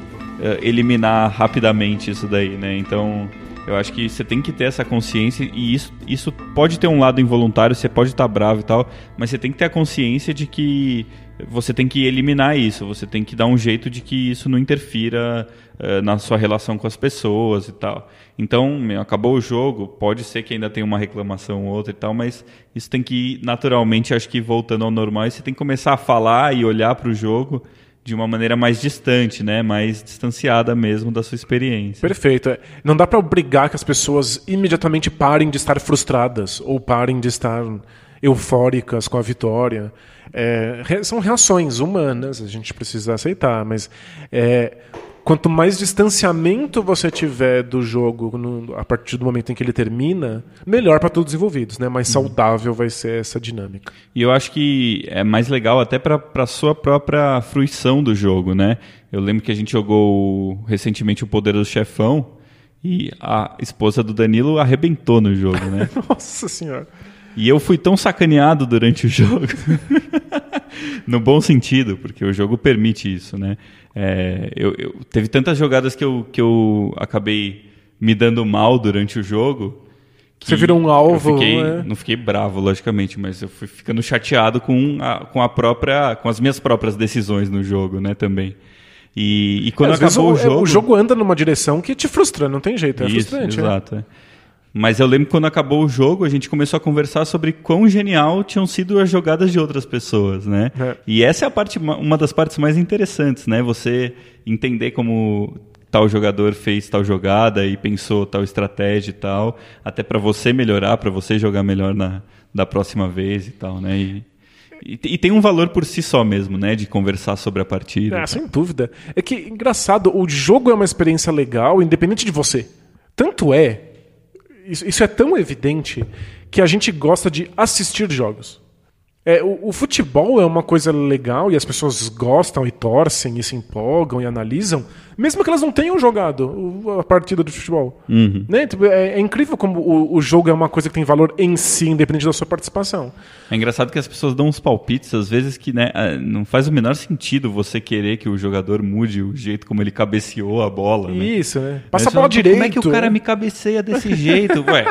eliminar rapidamente isso daí, né? Então Eu acho que você tem que ter essa consciência e isso, isso pode ter um lado involuntário, você pode estar bravo e tal, mas você tem que ter a consciência de que você tem que eliminar isso, você tem que dar um jeito de que isso não interfira uh, na sua relação com as pessoas e tal. Então, meu, acabou o jogo, pode ser que ainda tenha uma reclamação ou outra e tal, mas isso tem que ir naturalmente, acho que voltando ao normal, e você tem que começar a falar e olhar para o jogo de uma maneira mais distante, né? Mais distanciada mesmo da sua experiência. Perfeito. É, não dá para obrigar que as pessoas imediatamente parem de estar frustradas ou parem de estar eufóricas com a vitória. É, são reações humanas, a gente precisa aceitar, mas é, quanto mais distanciamento você tiver do jogo no, a partir do momento em que ele termina, melhor para todos os envolvidos, né? Mais uhum. saudável vai ser essa dinâmica. E eu acho que é mais legal até para a sua própria fruição do jogo, né? Eu lembro que a gente jogou recentemente o Poder do Chefão e a esposa do Danilo arrebentou no jogo, né? Nossa senhora. E eu fui tão sacaneado durante o jogo. no bom sentido, porque o jogo permite isso, né? É, eu, eu, teve tantas jogadas que eu, que eu acabei me dando mal durante o jogo. Você virou um alvo, fiquei, né? Não fiquei bravo, logicamente, mas eu fui ficando chateado com a, com a própria, com as minhas próprias decisões no jogo, né, também. E, e quando é, acabou o, o jogo... O jogo anda numa direção que te frustra, não tem jeito, é isso, frustrante. Né? Exato, é. Mas eu lembro que quando acabou o jogo, a gente começou a conversar sobre quão genial tinham sido as jogadas de outras pessoas, né? É. E essa é a parte, uma das partes mais interessantes, né? Você entender como tal jogador fez tal jogada e pensou tal estratégia e tal, até para você melhorar, para você jogar melhor na da próxima vez e tal, né? E, e, e, tem um valor por si só mesmo, né? De conversar sobre a partida. É, sem dúvida. É que, engraçado, o jogo é uma experiência legal, independente de você. Tanto é isso, isso é tão evidente que a gente gosta de assistir jogos. É, o, o, futebol é uma coisa legal e as pessoas gostam e torcem e se empolgam e analisam, mesmo que elas não tenham jogado a partida de futebol. Uhum. Né? Tipo, é, é, incrível como o, o, jogo é uma coisa que tem valor em si, independente da sua participação. É engraçado que as pessoas dão uns palpites, às vezes, que né, ah, não faz o menor sentido você querer que o jogador mude o jeito como ele cabeceou a bola. Né? Isso, né? Passa a bola direito. Como é que o cara me cabeceia desse jeito? Ué.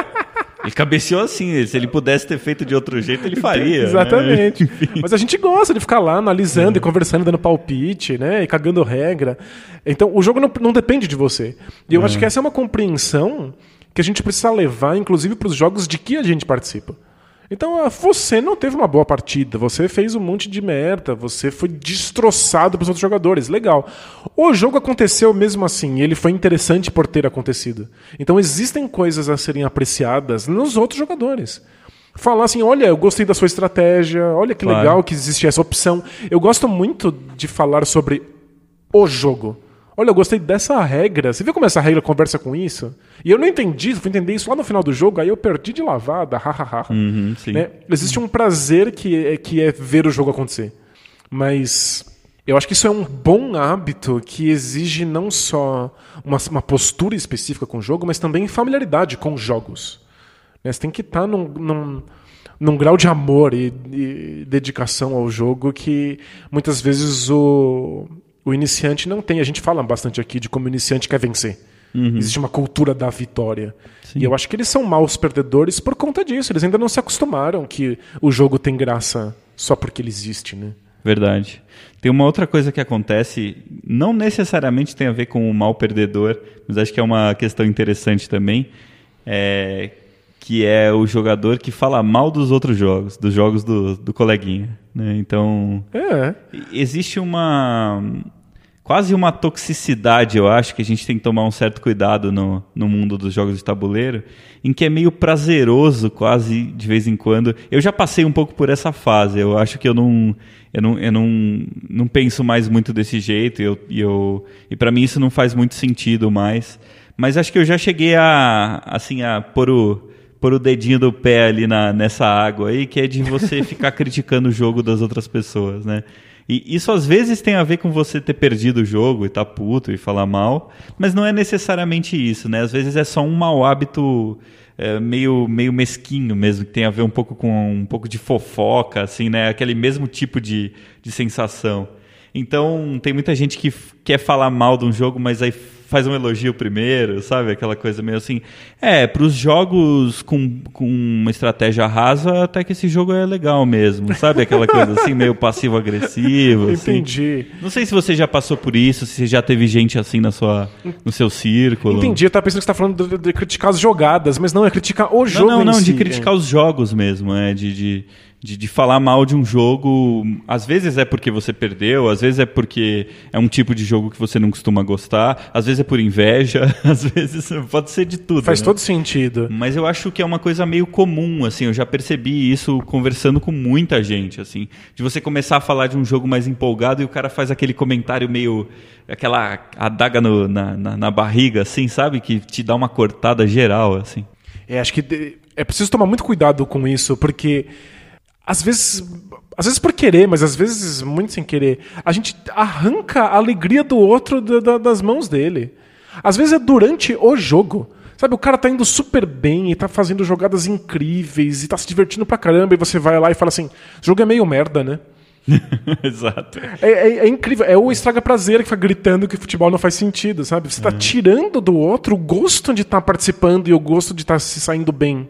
Ele cabeceou assim, se ele pudesse ter feito de outro jeito, ele faria. Né? Exatamente. Né? Mas a gente gosta de ficar lá analisando é. e conversando, dando palpite, né? E cagando regra. Então, o jogo não, não depende de você. E eu é. acho que essa é uma compreensão que a gente precisa levar, inclusive, para os jogos de que a gente participa. Então, ah, você não teve uma boa partida, você fez um monte de merda, você foi destroçado pelos outros jogadores. Legal. O jogo aconteceu mesmo assim, e ele foi interessante por ter acontecido. Então, existem coisas a serem apreciadas nos outros jogadores. Falar assim, olha, eu gostei da sua estratégia, olha que claro. legal que existe essa opção. Eu gosto muito de falar sobre o jogo. Olha, eu gostei dessa regra. Você viu como essa regra conversa com isso? E eu não entendi, fui entender isso lá no final do jogo, aí eu perdi de lavada, hahaha. Uhum, né? Existe um prazer que é, que é ver o jogo acontecer. Mas eu acho que isso é um bom hábito que exige não só uma, uma postura específica com o jogo, mas também familiaridade com os jogos. Né? Você tem que estar num, num, num grau de amor e, e dedicação ao jogo que muitas vezes o o iniciante não tem. A gente fala bastante aqui de como o iniciante quer vencer. Uhum. Existe uma cultura da vitória. Sim. E eu acho que eles são maus perdedores por conta disso. Eles ainda não se acostumaram que o jogo tem graça só porque ele existe, né? Verdade. Tem uma outra coisa que acontece, não necessariamente tem a ver com o mal perdedor, mas acho que é uma questão interessante também, é, que é o jogador que fala mal dos outros jogos, dos jogos do, do coleguinha. Né? Então, é. existe uma quase uma toxicidade, eu acho, que a gente tem que tomar um certo cuidado no, no mundo dos jogos de tabuleiro, em que é meio prazeroso, quase de vez em quando. Eu já passei um pouco por essa fase, eu acho que eu não. Eu não, eu não, não penso mais muito desse jeito, e, eu, e, eu, e para mim isso não faz muito sentido mais. Mas acho que eu já cheguei a, assim, a pôr o, pôr o dedinho do pé ali na, nessa água aí, que é de você ficar criticando o jogo das outras pessoas, né? E isso às vezes tem a ver com você ter perdido o jogo e tá puto e falar mal, mas não é necessariamente isso, né? Às vezes é só um mau hábito é, meio, meio mesquinho mesmo, que tem a ver um pouco com um pouco de fofoca, assim, né? Aquele mesmo tipo de, de sensação. Então, tem muita gente que quer falar mal de um jogo, mas aí faz um elogio primeiro, sabe? Aquela coisa meio assim. É, para os jogos com, com uma estratégia rasa, até que esse jogo é legal mesmo, sabe? Aquela coisa assim, meio passivo-agressivo. Assim. Entendi. Não sei se você já passou por isso, se já teve gente assim na sua, no seu círculo. Entendi, eu tava pensando que você tá falando de, de criticar as jogadas, mas não, é criticar o jogo. Não, não, não, em de si, criticar é. os jogos mesmo, é, de, de, de, de falar mal de um jogo. Às vezes é porque você perdeu, às vezes é porque é um tipo de jogo que você não costuma gostar, às vezes é por inveja, às vezes pode ser de tudo. Faz né? todo sentido. Mas eu acho que é uma coisa meio comum, assim, eu já percebi isso conversando com muita gente, assim, de você começar a falar de um jogo mais empolgado e o cara faz aquele comentário meio, aquela adaga no- na, na, na barriga, assim, sabe? Que te dá uma cortada geral, assim. É, acho que é preciso tomar muito cuidado com isso, porque às vezes, às vezes por querer, mas às vezes muito sem querer, a gente arranca a alegria do outro da- da- das mãos dele. Às vezes é durante o jogo. Sabe, o cara tá indo super bem e tá fazendo jogadas incríveis e tá se divertindo pra caramba, e você vai lá e fala assim: o jogo é meio merda, né? Exato. É, é- é incrível. É o estraga prazer que fica gritando que futebol não faz sentido, sabe? Você tá tirando do outro o gosto de estar participando e o gosto de estar se saindo bem.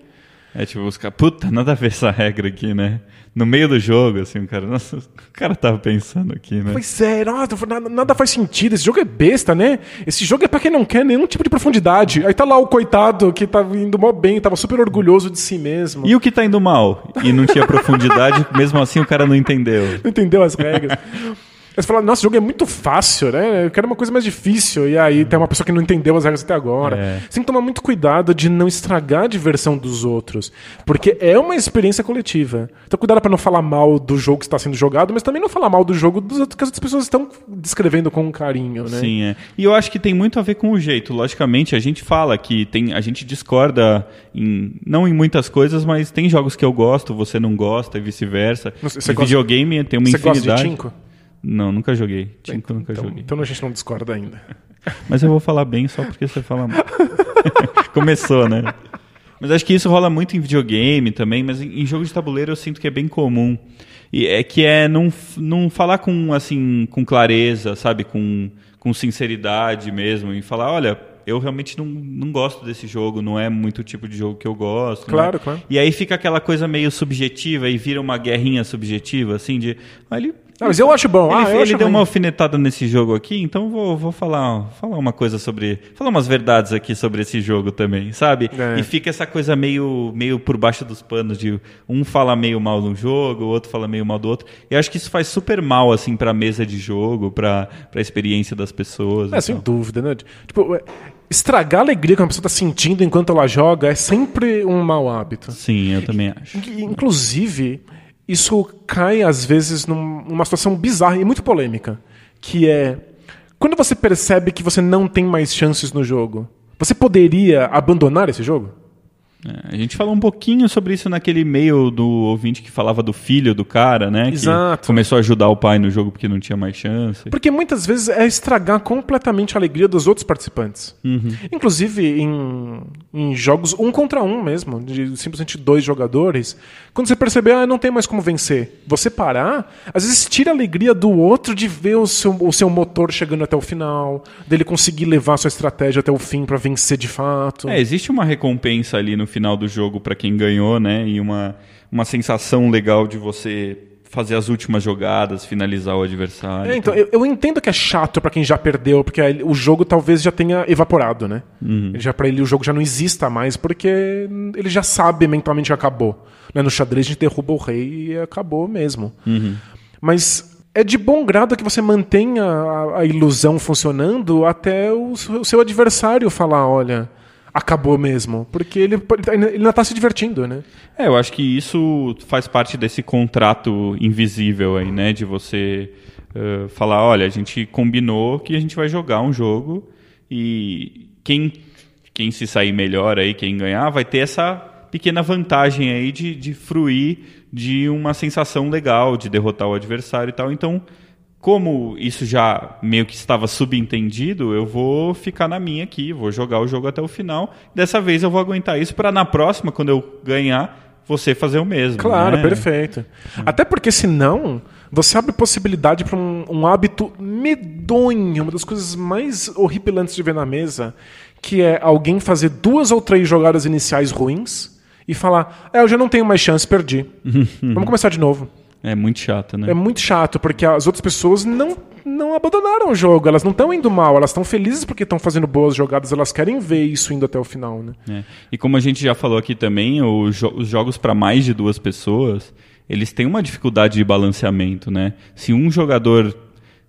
É tipo, os caras, puta, nada a ver essa regra aqui, né? No meio do jogo, assim, o cara, nossa, o cara tava pensando aqui, né? Pois é, nossa, nada, nada faz sentido. Esse jogo é besta, né? Esse jogo é pra quem não quer nenhum tipo de profundidade. Aí tá lá o coitado que tá indo mó bem, tava super orgulhoso de si mesmo. E o que tá indo mal? E não tinha profundidade, mesmo assim o cara não entendeu. Não entendeu as regras. Eles você fala, nossa, o jogo é muito fácil, né? Eu quero uma coisa mais difícil. E aí tem uma pessoa que não entendeu as regras até agora. É. Você tem que tomar muito cuidado de não estragar a diversão dos outros. Porque é uma experiência coletiva. Então cuidado para não falar mal do jogo que está sendo jogado, mas também não falar mal do jogo dos outros, que as outras pessoas estão descrevendo com carinho, né? Sim, é. E eu acho que tem muito a ver com o jeito. Logicamente, a gente fala que tem, a gente discorda, em, não em muitas coisas, mas tem jogos que eu gosto, você não gosta e vice-versa. Você gosta, videogame tem uma infinidade. Você gosta de 5? Não, nunca joguei. Tinko nunca Então, joguei. então a gente não discorda ainda. Mas eu vou falar bem só porque você fala mal. Começou, né? Mas acho que isso rola muito em videogame também, mas em em jogo de tabuleiro eu sinto que é bem comum. E é que é não, não falar com assim com clareza, sabe, com, com sinceridade mesmo e falar, olha, eu realmente não, não gosto desse jogo, não é muito o tipo de jogo que eu gosto. né? Claro, claro. E aí fica aquela coisa meio subjetiva e vira uma guerrinha subjetiva, assim, de. Ah, ele, Não, mas eu acho bom. ele, ah, ele acho deu ruim. uma alfinetada nesse jogo aqui, então vou, vou falar, falar uma coisa sobre. Falar umas verdades aqui sobre esse jogo também, sabe? É. E fica essa coisa meio, meio por baixo dos panos de um fala meio mal de um jogo, o outro fala meio mal do outro. E eu acho que isso faz super mal, assim, pra mesa de jogo, pra, pra experiência das pessoas. É, sem tal. dúvida, né? Tipo, é, estragar a alegria que uma pessoa tá sentindo enquanto ela joga é sempre um mau hábito. Sim, eu também acho. Inclusive, isso cai às vezes num- numa situação bizarra e muito polêmica, que é quando você percebe que você não tem mais chances no jogo, você poderia abandonar esse jogo? É, a gente falou um pouquinho sobre isso naquele e-mail do ouvinte que falava do filho do cara, né? Que Exato. começou a ajudar o pai no jogo porque não tinha mais chance. Porque muitas vezes é estragar completamente a alegria dos outros participantes. Inclusive em, em jogos um contra um mesmo, de simplesmente dois jogadores. Quando você perceber, ah, não tem mais como vencer, você parar, às vezes tira a alegria do outro de ver o seu, o seu motor chegando até o final, dele conseguir levar a sua estratégia até o fim pra vencer de fato. É, existe uma recompensa ali no final do jogo pra quem ganhou, né? E uma, uma sensação legal de você fazer as últimas jogadas, finalizar o adversário. É, então, eu, eu entendo que é chato pra quem já perdeu, porque aí o jogo talvez já tenha evaporado, né? Já para ele o jogo já não exista mais, porque ele já sabe mentalmente que acabou. Né? No xadrez a gente derruba o rei e acabou mesmo. Mas é de bom grado que você mantenha a, a ilusão funcionando até o, o seu adversário falar, olha, acabou mesmo. Porque ele, ele ainda está se divertindo, né? É, eu acho que isso faz parte desse contrato invisível aí, né? De você eh, falar, olha, a gente combinou que a gente vai jogar um jogo e quem, quem se sair melhor aí, quem ganhar, vai ter essa pequena vantagem aí de, de fruir de uma sensação legal, de derrotar o adversário e tal. Então, como isso já meio que estava subentendido, eu vou ficar na minha aqui, vou jogar o jogo até o final. Dessa vez eu vou aguentar isso para na próxima, quando eu ganhar, você fazer o mesmo. Claro, né? perfeito. Até porque senão você abre possibilidade para um, um hábito medonho, uma das coisas mais horripilantes de ver na mesa, que é alguém fazer duas ou três jogadas iniciais ruins e falar: É, eu já não tenho mais chance, perdi. Vamos começar de novo. É muito chato, né? É muito chato, porque as outras pessoas não, não abandonaram o jogo, elas não estão indo mal, elas estão felizes porque estão fazendo boas jogadas, elas querem ver isso indo até o final, né? É. E como a gente já falou aqui também, os, jo os jogos para mais de duas pessoas, eles têm uma dificuldade de balanceamento, né? Se um jogador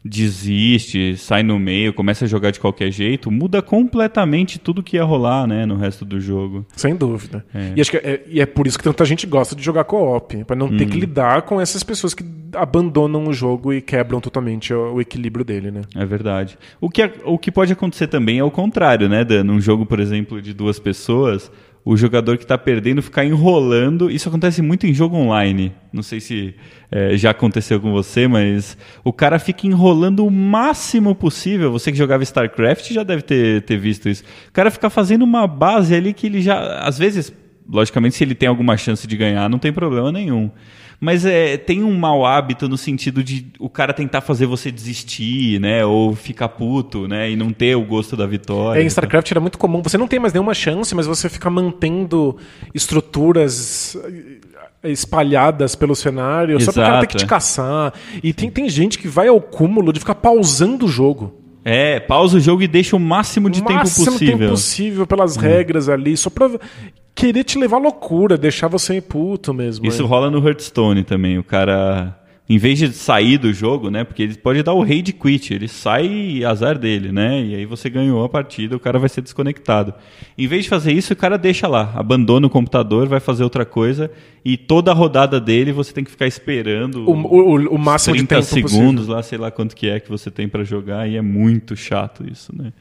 desiste, sai no meio, começa a jogar de qualquer jeito, muda completamente tudo que ia rolar, né, no resto do jogo. Sem dúvida. É. E, acho que é, e é por isso que tanta gente gosta de jogar co-op, para não hum. ter que uhum. lidar com essas pessoas que abandonam o jogo e quebram totalmente o, o, equilíbrio dele, né? É verdade. O que, o que pode acontecer também é o contrário, né, Dan? Num jogo, por exemplo, de duas pessoas, o jogador que está perdendo ficar enrolando. Isso acontece muito em jogo online. Não sei se é, já aconteceu com você, mas o cara fica enrolando o máximo possível. Você que jogava StarCraft já deve ter, ter visto isso. O cara fica fazendo uma base ali que ele já. Às vezes, logicamente, se ele tem alguma chance de ganhar, não tem problema nenhum. Mas é, tem um mau hábito no sentido de o cara tentar fazer você desistir, né? Ou ficar puto, né? E não ter o gosto da vitória. É, em StarCraft era muito comum. Você não tem mais nenhuma chance, mas você fica mantendo estruturas eh, espalhadas pelo cenário Exato. só para o cara ter que te caçar. E tem, tem gente que vai ao cúmulo de ficar pausando o jogo. É, pausa o jogo e deixa o máximo de o tempo máximo possível. máximo tempo possível pelas hum. regras ali, só pra querer te levar à loucura, deixar você puto mesmo. Isso rola no Hearthstone também. O cara, em vez de sair do jogo, né? Porque ele pode dar o rei de quit, ele sai e azar dele, né? E aí você ganhou a partida, o cara vai ser desconectado. Em vez de fazer isso, o cara deixa lá, abandona o computador, vai fazer outra coisa e toda a rodada dele você tem que ficar esperando o, o, o máximo 30 de tempo segundos possível. lá, sei lá quanto que é que você tem para jogar e é muito chato isso, né?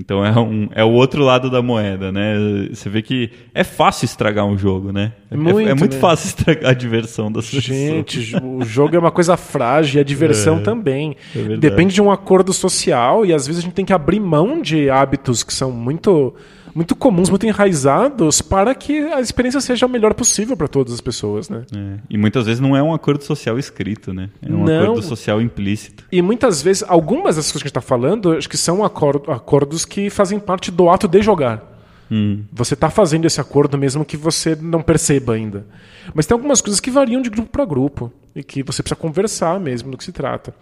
Então é, um, é o outro lado da moeda, né? Você vê que é fácil estragar um jogo, né? É, muito, é, é muito né? fácil estragar a diversão das Gente, pessoas. o jogo é uma coisa frágil e a diversão é, também. É Depende de um acordo social e às vezes a gente tem que abrir mão de hábitos que são muito muito comuns, muito enraizados, para que a experiência seja a melhor possível para todas as pessoas, né? É. E muitas vezes não é um acordo social escrito, né? É um não. acordo social implícito. E muitas vezes, algumas dessas coisas que a gente está falando, acho que são acordos que fazem parte do ato de jogar. Hum. Você está fazendo esse acordo mesmo que você não perceba ainda. Mas tem algumas coisas que variam de grupo para grupo e que você precisa conversar mesmo do que se trata.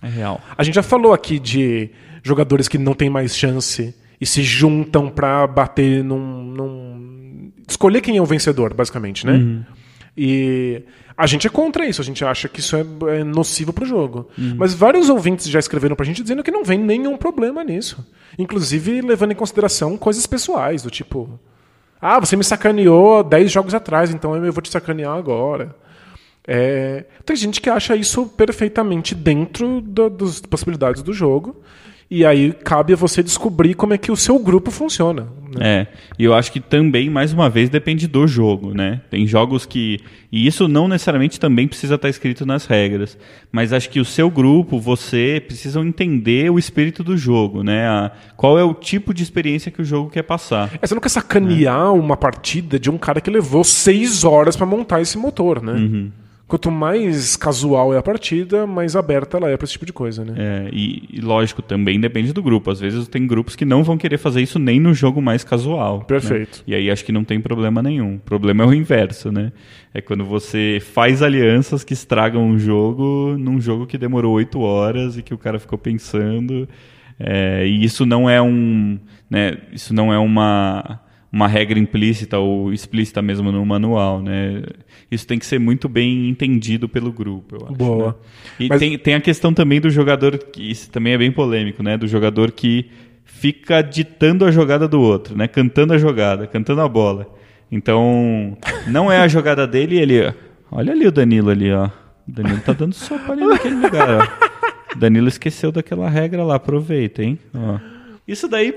É real. A gente já falou aqui de jogadores que não têm mais chance e se juntam para bater num, num, escolher quem é o vencedor, basicamente, né? Uhum. E a gente é contra isso, a gente acha que isso é, é nocivo pro jogo. Uhum. Mas vários ouvintes já escreveram pra gente dizendo que não vem nenhum problema nisso. Inclusive levando em consideração coisas pessoais, do tipo. Ah, você me sacaneou 10 jogos atrás, então eu vou te sacanear agora. É, tem gente que acha isso perfeitamente dentro do, das possibilidades do jogo. E aí cabe a você descobrir como é que o seu grupo funciona. Né? É, e eu acho que também, mais uma vez, depende do jogo, né? Tem jogos que. E isso não necessariamente também precisa estar escrito nas regras. Mas acho que o seu grupo, você, precisam entender o espírito do jogo, né? A, qual é o tipo de experiência que o jogo quer passar. É, você não quer sacanear é. uma partida de um cara que levou seis horas para montar esse motor, né? Uhum. Quanto mais casual é a partida, mais aberta ela é para esse tipo de coisa, né? É, e, e, lógico, também depende do grupo. Às vezes tem grupos que não vão querer fazer isso nem no jogo mais casual. Né? Perfeito. Né? E aí acho que não tem problema nenhum. O problema é o inverso, né? É quando você faz alianças que estragam um jogo num jogo que demorou oito horas e que o cara ficou pensando. É, e isso não é um. Né, isso não é uma uma regra implícita ou explícita mesmo no manual, né? Isso tem que ser muito bem entendido pelo grupo, eu acho. Boa. Né? E Mas... tem, tem a questão também do jogador, que isso também é bem polêmico, né? Do jogador que fica ditando a jogada do outro, né? Cantando a jogada, cantando a bola. Então, não é a jogada dele ele... Olha ali o Danilo ali, ó. O Danilo tá dando sopa ali naquele lugar, ó. Danilo esqueceu daquela regra lá, aproveita, hein? Ó. Isso daí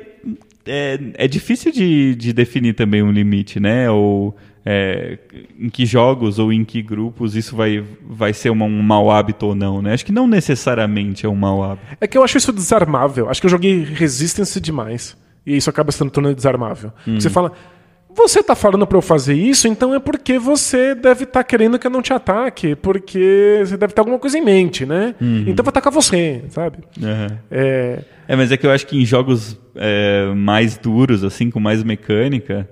é, é difícil de, de definir também um limite, né? Ou é, em que jogos ou em que grupos isso vai, vai ser uma, um mau hábito ou não, né? Acho que não necessariamente é um mau hábito. É que eu acho isso desarmável. Acho que eu joguei Resistance demais. E isso acaba se tornando desarmável. Hum. Você fala, Você tá falando para eu fazer isso, então é porque você deve estar tá querendo que eu não te ataque, porque você deve ter alguma coisa em mente, né? Uhum. Então eu vou atacar você, sabe? Uhum. É... é, mas é que eu acho que em jogos é, mais duros, assim, com mais mecânica,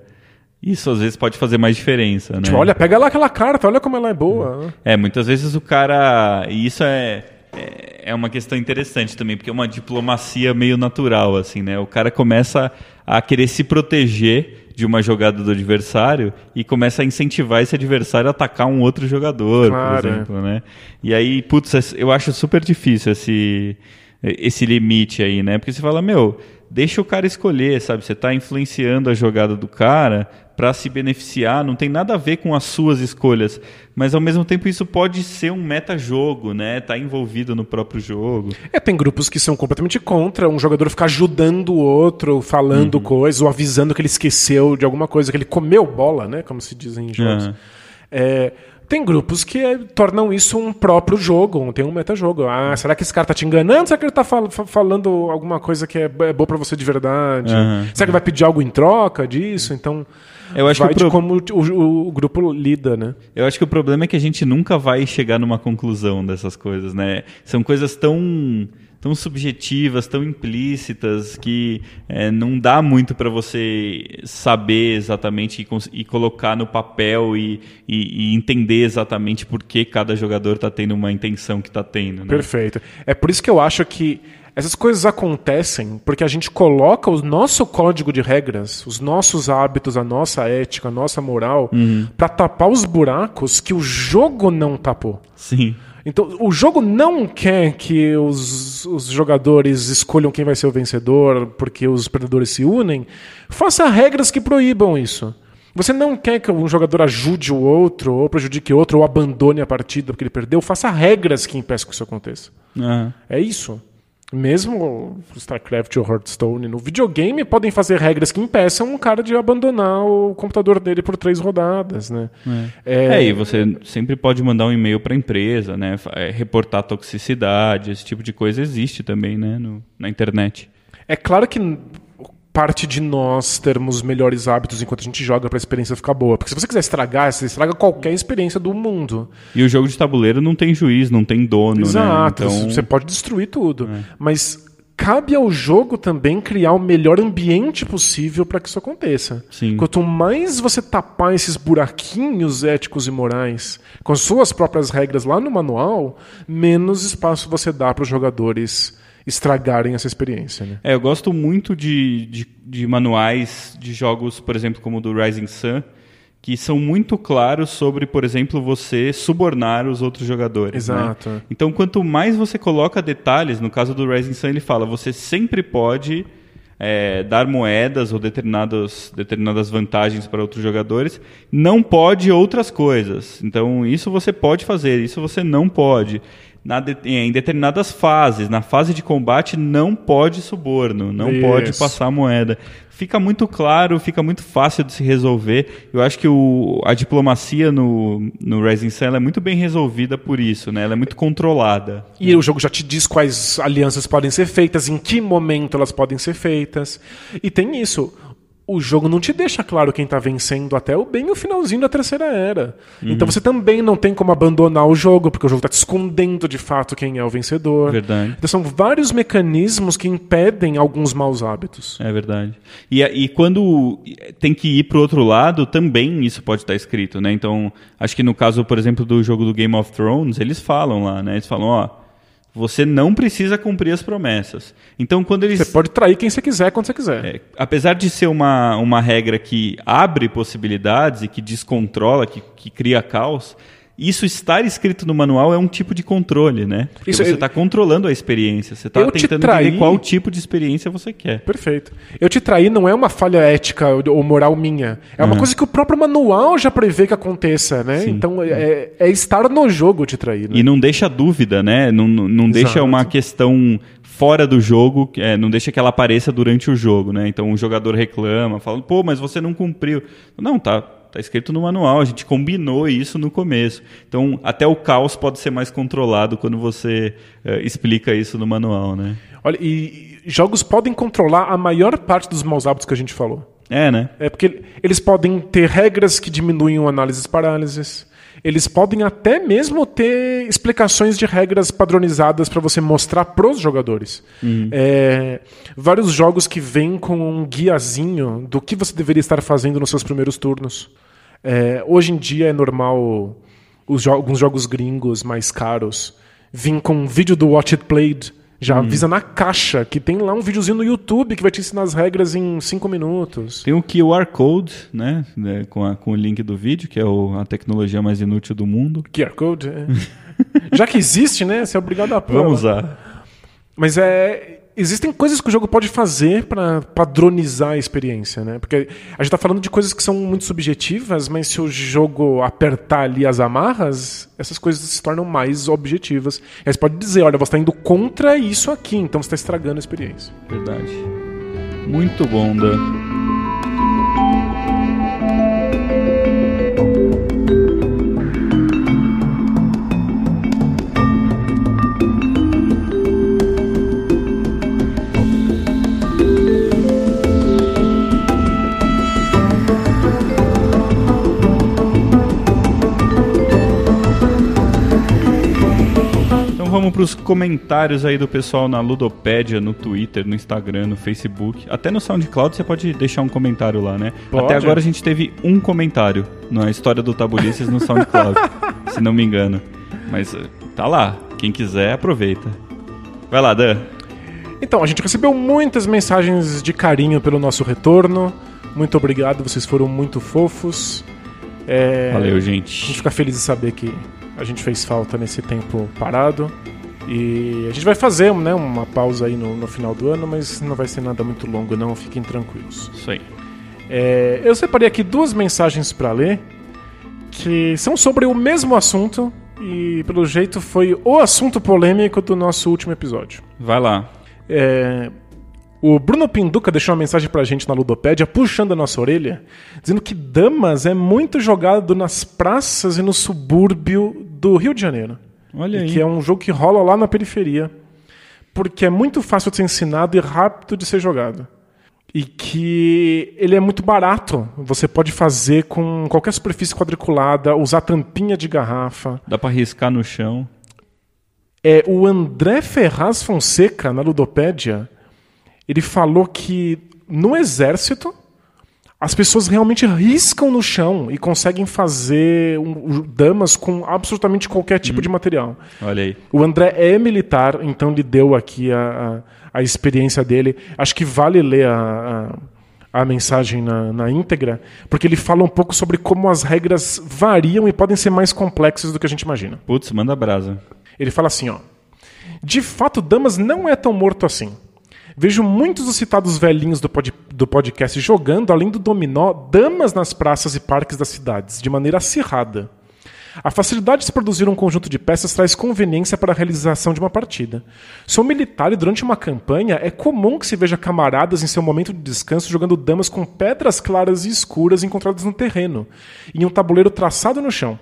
isso às vezes pode fazer mais diferença, né? Tipo, olha, pega lá aquela carta, olha como ela é boa. É, muitas vezes o cara. E isso é, é, é uma questão interessante também, porque é uma diplomacia meio natural, assim, né? O cara começa a querer se proteger de uma jogada do adversário e começa a incentivar esse adversário a atacar um outro jogador, claro, por exemplo, é. né? E aí, putz, eu acho super difícil esse, esse limite aí, né? Porque você fala, meu, deixa o cara escolher, sabe? Você está influenciando a jogada do cara para se beneficiar, não tem nada a ver com as suas escolhas, mas ao mesmo tempo isso pode ser um meta-jogo, né? Tá envolvido no próprio jogo. É, tem grupos que são completamente contra um jogador ficar ajudando o outro, falando uhum. coisas, ou avisando que ele esqueceu de alguma coisa, que ele comeu bola, né? Como se diz em jogos. Uhum. É, tem grupos que é, tornam isso um próprio jogo, tem um metajogo. Ah, será que esse cara tá te enganando? Será que ele tá fal falando alguma coisa que é, é boa para você de verdade? Uhum. Será que vai pedir algo em troca disso? Então, eu acho vai que pro... de como o, o, o, grupo lida, né? Eu acho que o problema é que a gente nunca vai chegar numa conclusão dessas coisas, né? São coisas tão tão subjetivas, tão implícitas, que é, não dá muito para você saber exatamente e, e colocar no papel e, e, e, entender exatamente por que cada jogador está tendo uma intenção que está tendo. Né? Perfeito. É por isso que eu acho que essas coisas acontecem porque a gente coloca o nosso código de regras, os nossos hábitos, a nossa ética, a nossa moral, uhum. para tapar os buracos que o jogo não tapou. Sim. Então, o jogo não quer que os, os jogadores escolham quem vai ser o vencedor porque os predadores se unem. Faça regras que proíbam isso. Você não quer que um jogador ajude o outro, ou prejudique outro, ou abandone a partida porque ele perdeu. Faça regras que impeçam que isso aconteça. Uhum. É isso. Mesmo StarCraft ou Hearthstone no videogame podem fazer regras que impeçam um cara de abandonar o computador dele por três rodadas, né? É, é, é e você sempre pode mandar um e-mail para a empresa, né? É, reportar toxicidade, esse tipo de coisa existe também, né? No, na internet. É claro que parte de nós termos melhores hábitos enquanto a gente joga para a experiência ficar boa. Porque se você quiser estragar, você estraga qualquer experiência do mundo. E o jogo de tabuleiro não tem juiz, não tem dono, né? Exato, né? Então... você pode destruir tudo. É. Mas cabe ao jogo também criar o melhor ambiente possível para que isso aconteça. Sim. Quanto mais você tapar esses buraquinhos éticos e morais com as suas próprias regras lá no manual, menos espaço você dá para os jogadores estragarem essa experiência. Né? É, eu gosto muito de, de, de, manuais de jogos, por exemplo, como o do Rising Sun, que são muito claros sobre, por exemplo, você subornar os outros jogadores. Né? Exato. Né? Então, quanto mais você coloca detalhes, no caso do Rising Sun, ele fala, você sempre pode é, dar moedas ou determinadas, determinadas vantagens para outros jogadores, não pode outras coisas. Então, isso você pode fazer, isso você não pode de, em determinadas fases. Na fase de combate não pode suborno, não Isso. pode passar moeda. Fica muito claro, fica muito fácil de se resolver. Eu acho que o, a diplomacia no, no Rising Sun é muito bem resolvida por isso, né? Ela é muito controlada. E o jogo já te diz quais alianças podem ser feitas, em que momento elas podem ser feitas. E tem isso o jogo não te deixa claro quem está vencendo até o bem o finalzinho da terceira era. Uhum. Então você também não tem como abandonar o jogo, porque o jogo está te escondendo de fato quem é o vencedor. Verdade. Então são vários mecanismos que impedem alguns maus hábitos. É verdade. E, e quando tem que ir para o outro lado, também isso pode estar escrito, né? Então, acho que no caso, por exemplo, do jogo do Game of Thrones, eles falam lá, né? Eles falam, ó você não precisa cumprir as promessas. Então, quando eles. Você pode trair quem você quiser quando você quiser. É, apesar de ser uma, uma regra que abre possibilidades e que descontrola, que, que cria caos, isso estar escrito no manual é um tipo de controle, né? Porque isso, você está controlando a experiência, você está tentando trair... entender qual tipo de experiência você quer. Perfeito. Eu te trair não é uma falha ética ou moral minha. É uma uhum. coisa que o próprio manual já prevê que aconteça, né? Sim. Então é, é, estar no jogo te trair. Né? E não deixa dúvida, né? Não, não deixa uma questão fora do jogo, é, não deixa que ela apareça durante o jogo, né? Então o jogador reclama, fala, pô, mas você não cumpriu. Não, tá, Está escrito no manual, a gente combinou isso no começo. Então, até o caos pode ser mais controlado quando você uh, explica isso no manual, né? Olha, e jogos podem controlar a maior parte dos maus hábitos que a gente falou. É, né? É porque eles podem ter regras que diminuem o análises parálises. Eles podem até mesmo ter explicações de regras padronizadas para você mostrar pros jogadores. É, vários jogos que vêm com um guiazinho do que você deveria estar fazendo nos seus primeiros turnos. É, hoje em dia é normal os jo alguns jogos gringos mais caros vir com um vídeo do Watch It Played. Já avisa na caixa que tem lá um videozinho no YouTube que vai te ensinar as regras em 5 minutos. Tem o QR Code, né? né, Com, a- com o link do vídeo, que é o- a tecnologia mais inútil do mundo. QR Code. é. Já que existe, né? Você é obrigado a pôr. Vamos lá. usar. Mas é. Existem coisas que o jogo pode fazer para padronizar a experiência, né? Porque a gente tá falando de coisas que são muito subjetivas, mas se o jogo apertar ali as amarras, essas coisas se tornam mais objetivas. E aí você pode dizer, olha, você está indo contra isso aqui, então você está estragando a experiência. Verdade. Muito bom, Dan. Vamos para os comentários aí do pessoal na Ludopédia, no Twitter, no Instagram, no Facebook. Até no SoundCloud você pode deixar um comentário lá, né? Pode. Até agora a gente teve um comentário na história do Tabulices no SoundCloud, se não me engano. Mas eh, tá lá. Quem quiser, aproveita. Vai lá, Dan. Então, a gente recebeu muitas mensagens de carinho pelo nosso retorno. Muito obrigado, vocês foram muito fofos. É, Valeu, A gente gente. fica feliz de saber que a gente fez falta nesse tempo parado. E a gente vai fazer né, uma pausa aí no, no final do ano, mas não vai ser nada muito longo, não. Fiquem tranquilos. Isso aí. É, eu separei aqui duas mensagens para ler que são sobre o mesmo assunto e, pelo jeito, foi o assunto polêmico do nosso último episódio. Vai lá. É, o Bruno Pinduca deixou uma mensagem pra gente na Ludopédia, puxando a nossa orelha, dizendo que Damas é muito jogado nas praças e no subúrbio do Rio de Janeiro. Olha E aí. que é um jogo que rola lá na periferia, porque é muito fácil de ser ensinado e rápido de ser jogado. E que ele é muito barato. Você pode fazer com qualquer superfície quadriculada, usar tampinha de garrafa. Dá pra riscar no chão. É, o André Ferraz Fonseca, na Ludopédia, ele falou que no exército as pessoas realmente riscam no chão e conseguem fazer um- damas com absolutamente qualquer tipo de material. Olha aí. O André é militar, então ele deu aqui a, a, a experiência dele. Acho que vale ler a, a, a mensagem na, na íntegra, porque ele fala um pouco sobre como as regras variam e podem ser mais complexas do que a gente imagina. Putz, manda brasa. Ele fala assim, ó. De fato, Damas não é tão morto assim. Vejo muitos dos citados velhinhos do, pod- do podcast jogando, além do dominó, damas nas praças e parques das cidades, de maneira acirrada. A facilidade de se produzir um conjunto de peças traz conveniência para a realização de uma partida. Sou militar e durante uma campanha é comum que se veja camaradas em seu momento de descanso jogando damas com pedras claras e escuras encontradas no terreno, em um tabuleiro traçado no chão.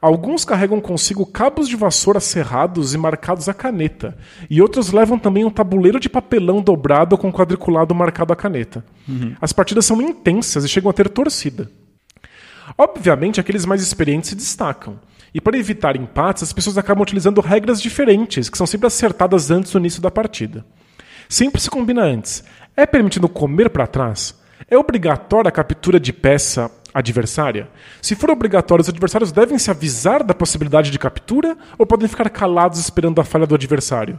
Alguns carregam consigo cabos de vassoura serrados e marcados a caneta, e outros levam também um tabuleiro de papelão dobrado com quadriculado marcado a caneta. As partidas são intensas e chegam a ter torcida. Obviamente, aqueles mais experientes se destacam. E para evitar empates, as pessoas acabam utilizando regras diferentes, que são sempre acertadas antes do início da partida. Sempre se combina antes. É permitido comer para trás? É obrigatória a captura de peça adversária? Se for obrigatório, os adversários devem se avisar da possibilidade de captura ou podem ficar calados esperando a falha do adversário?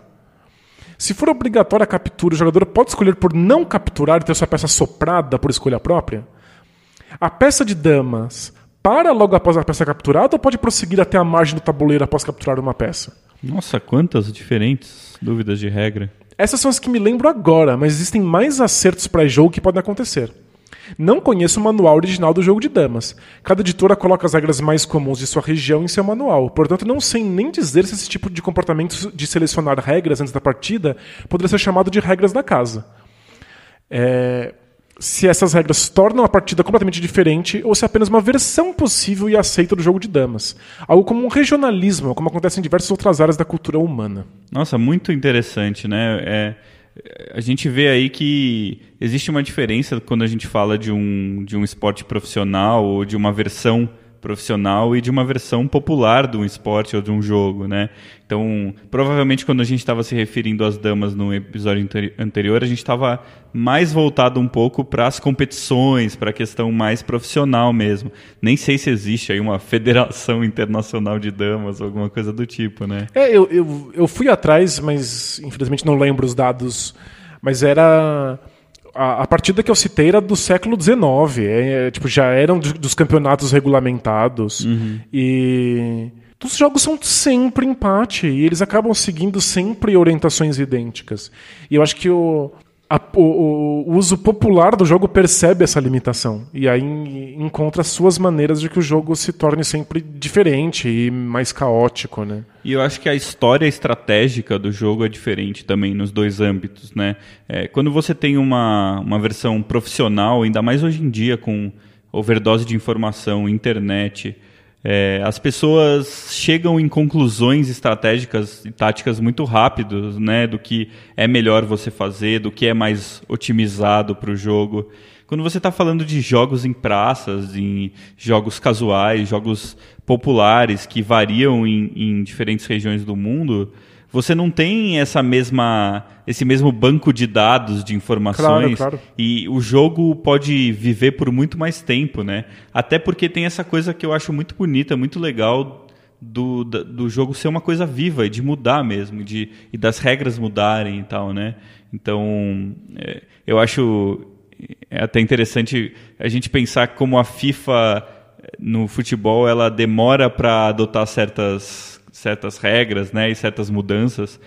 Se for obrigatória a captura, o jogador pode escolher por não capturar e ter sua peça soprada por escolha própria? A peça de damas para logo após a peça capturada ou pode prosseguir até a margem do tabuleiro após capturar uma peça? Nossa, quantas diferentes dúvidas de regra. Essas são as que me lembro agora, mas existem mais acertos para jogo que podem acontecer. Não conheço o manual original do jogo de damas. Cada editora coloca as regras mais comuns de sua região em seu manual, portanto não sei nem dizer se esse tipo de comportamento de selecionar regras antes da partida poderia ser chamado de regras da casa. É, se essas regras tornam a partida completamente diferente ou se é apenas uma versão possível e aceita do jogo de damas. Algo como um regionalismo, como acontece em diversas outras áreas da cultura humana. Nossa, muito interessante, né? É, a gente vê aí que existe uma diferença quando a gente fala de um, de um esporte profissional ou de uma versão profissional e de uma versão popular de um esporte ou de um jogo, né? Então, provavelmente quando a gente estava se referindo às damas no episódio anterior, a gente estava mais voltado um pouco para as competições, para a questão mais profissional mesmo. Nem sei se existe aí uma federação internacional de damas ou alguma coisa do tipo, né? É, eu, eu, eu fui atrás, mas infelizmente não lembro os dados, mas era a, a, partida que eu citei era do século XIX. É, é, tipo, já eram dos campeonatos regulamentados. Uhum. E. Os jogos são sempre empate e eles acabam seguindo sempre orientações idênticas. E eu acho que o, a, o, o, uso popular do jogo percebe essa limitação e aí encontra suas maneiras de que o jogo se torne sempre diferente e mais caótico, né? E eu acho que a história estratégica do jogo é diferente também nos dois âmbitos, né? É, quando você tem uma, uma versão profissional, ainda mais hoje em dia com overdose de informação, internet, é, as pessoas chegam em conclusões estratégicas e táticas muito rápidos, né, do que é melhor você fazer, do que é mais otimizado para o jogo. Quando você está falando de jogos em praças, em jogos casuais, jogos populares que variam em, em diferentes regiões do mundo, você não tem essa mesma esse mesmo banco de dados de informações claro, claro. e o jogo pode viver por muito mais tempo, né? Até porque tem essa coisa que eu acho muito bonita, muito legal do, do jogo ser uma coisa viva e de mudar mesmo, de, e das regras mudarem e tal, né? Então, é, eu acho é até interessante a gente pensar como a FIFA no futebol ela demora para adotar certas certas regras né, e certas mudanças.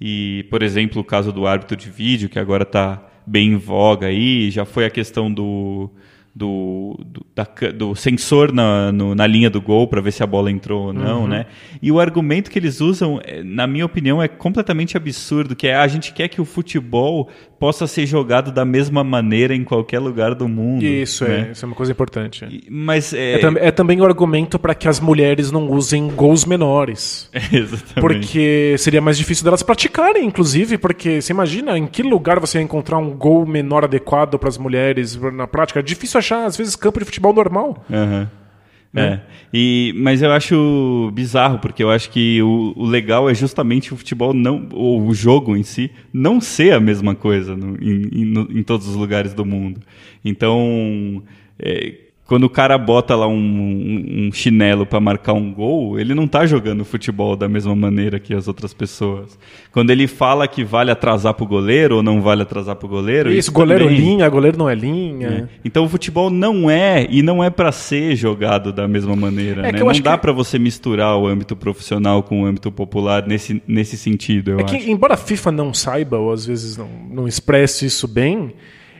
E, por exemplo, o caso do árbitro de vídeo, que agora está bem em voga aí, já foi a questão do, do, do, da, do sensor na, no, na linha do gol para ver se a bola entrou ou não, uhum. né? E o argumento que eles usam, é, na minha opinião, é completamente absurdo, que é a gente quer que o futebol possa ser jogado da mesma maneira em qualquer lugar do mundo. Isso, né? é, isso é uma coisa importante. E, mas é... É, tam é também o um argumento para que as mulheres não usem gols menores. exatamente. Porque seria mais difícil delas praticarem, inclusive, porque você imagina em que lugar você ia encontrar um gol menor adequado para as mulheres na prática? É difícil achar, às vezes, campo de futebol normal. Uhum. Né? É. E, mas eu acho bizarro, porque eu acho que o, o, legal é justamente o futebol não, ou o jogo em si, não ser a mesma coisa no, em, em, no, em todos os lugares do mundo. Então, é, quando o cara bota lá um, um, um chinelo para marcar um gol, ele não tá jogando futebol da mesma maneira que as outras pessoas. Quando ele fala que vale atrasar pro goleiro ou não vale atrasar pro goleiro. Isso, isso goleiro também... linha, goleiro não é linha. É. Então o futebol não é e não é para ser jogado da mesma maneira. É né? Não dá que... para você misturar o âmbito profissional com o âmbito popular nesse, nesse sentido. é acho. que, embora a FIFA não saiba, ou às vezes não, não expresse isso bem,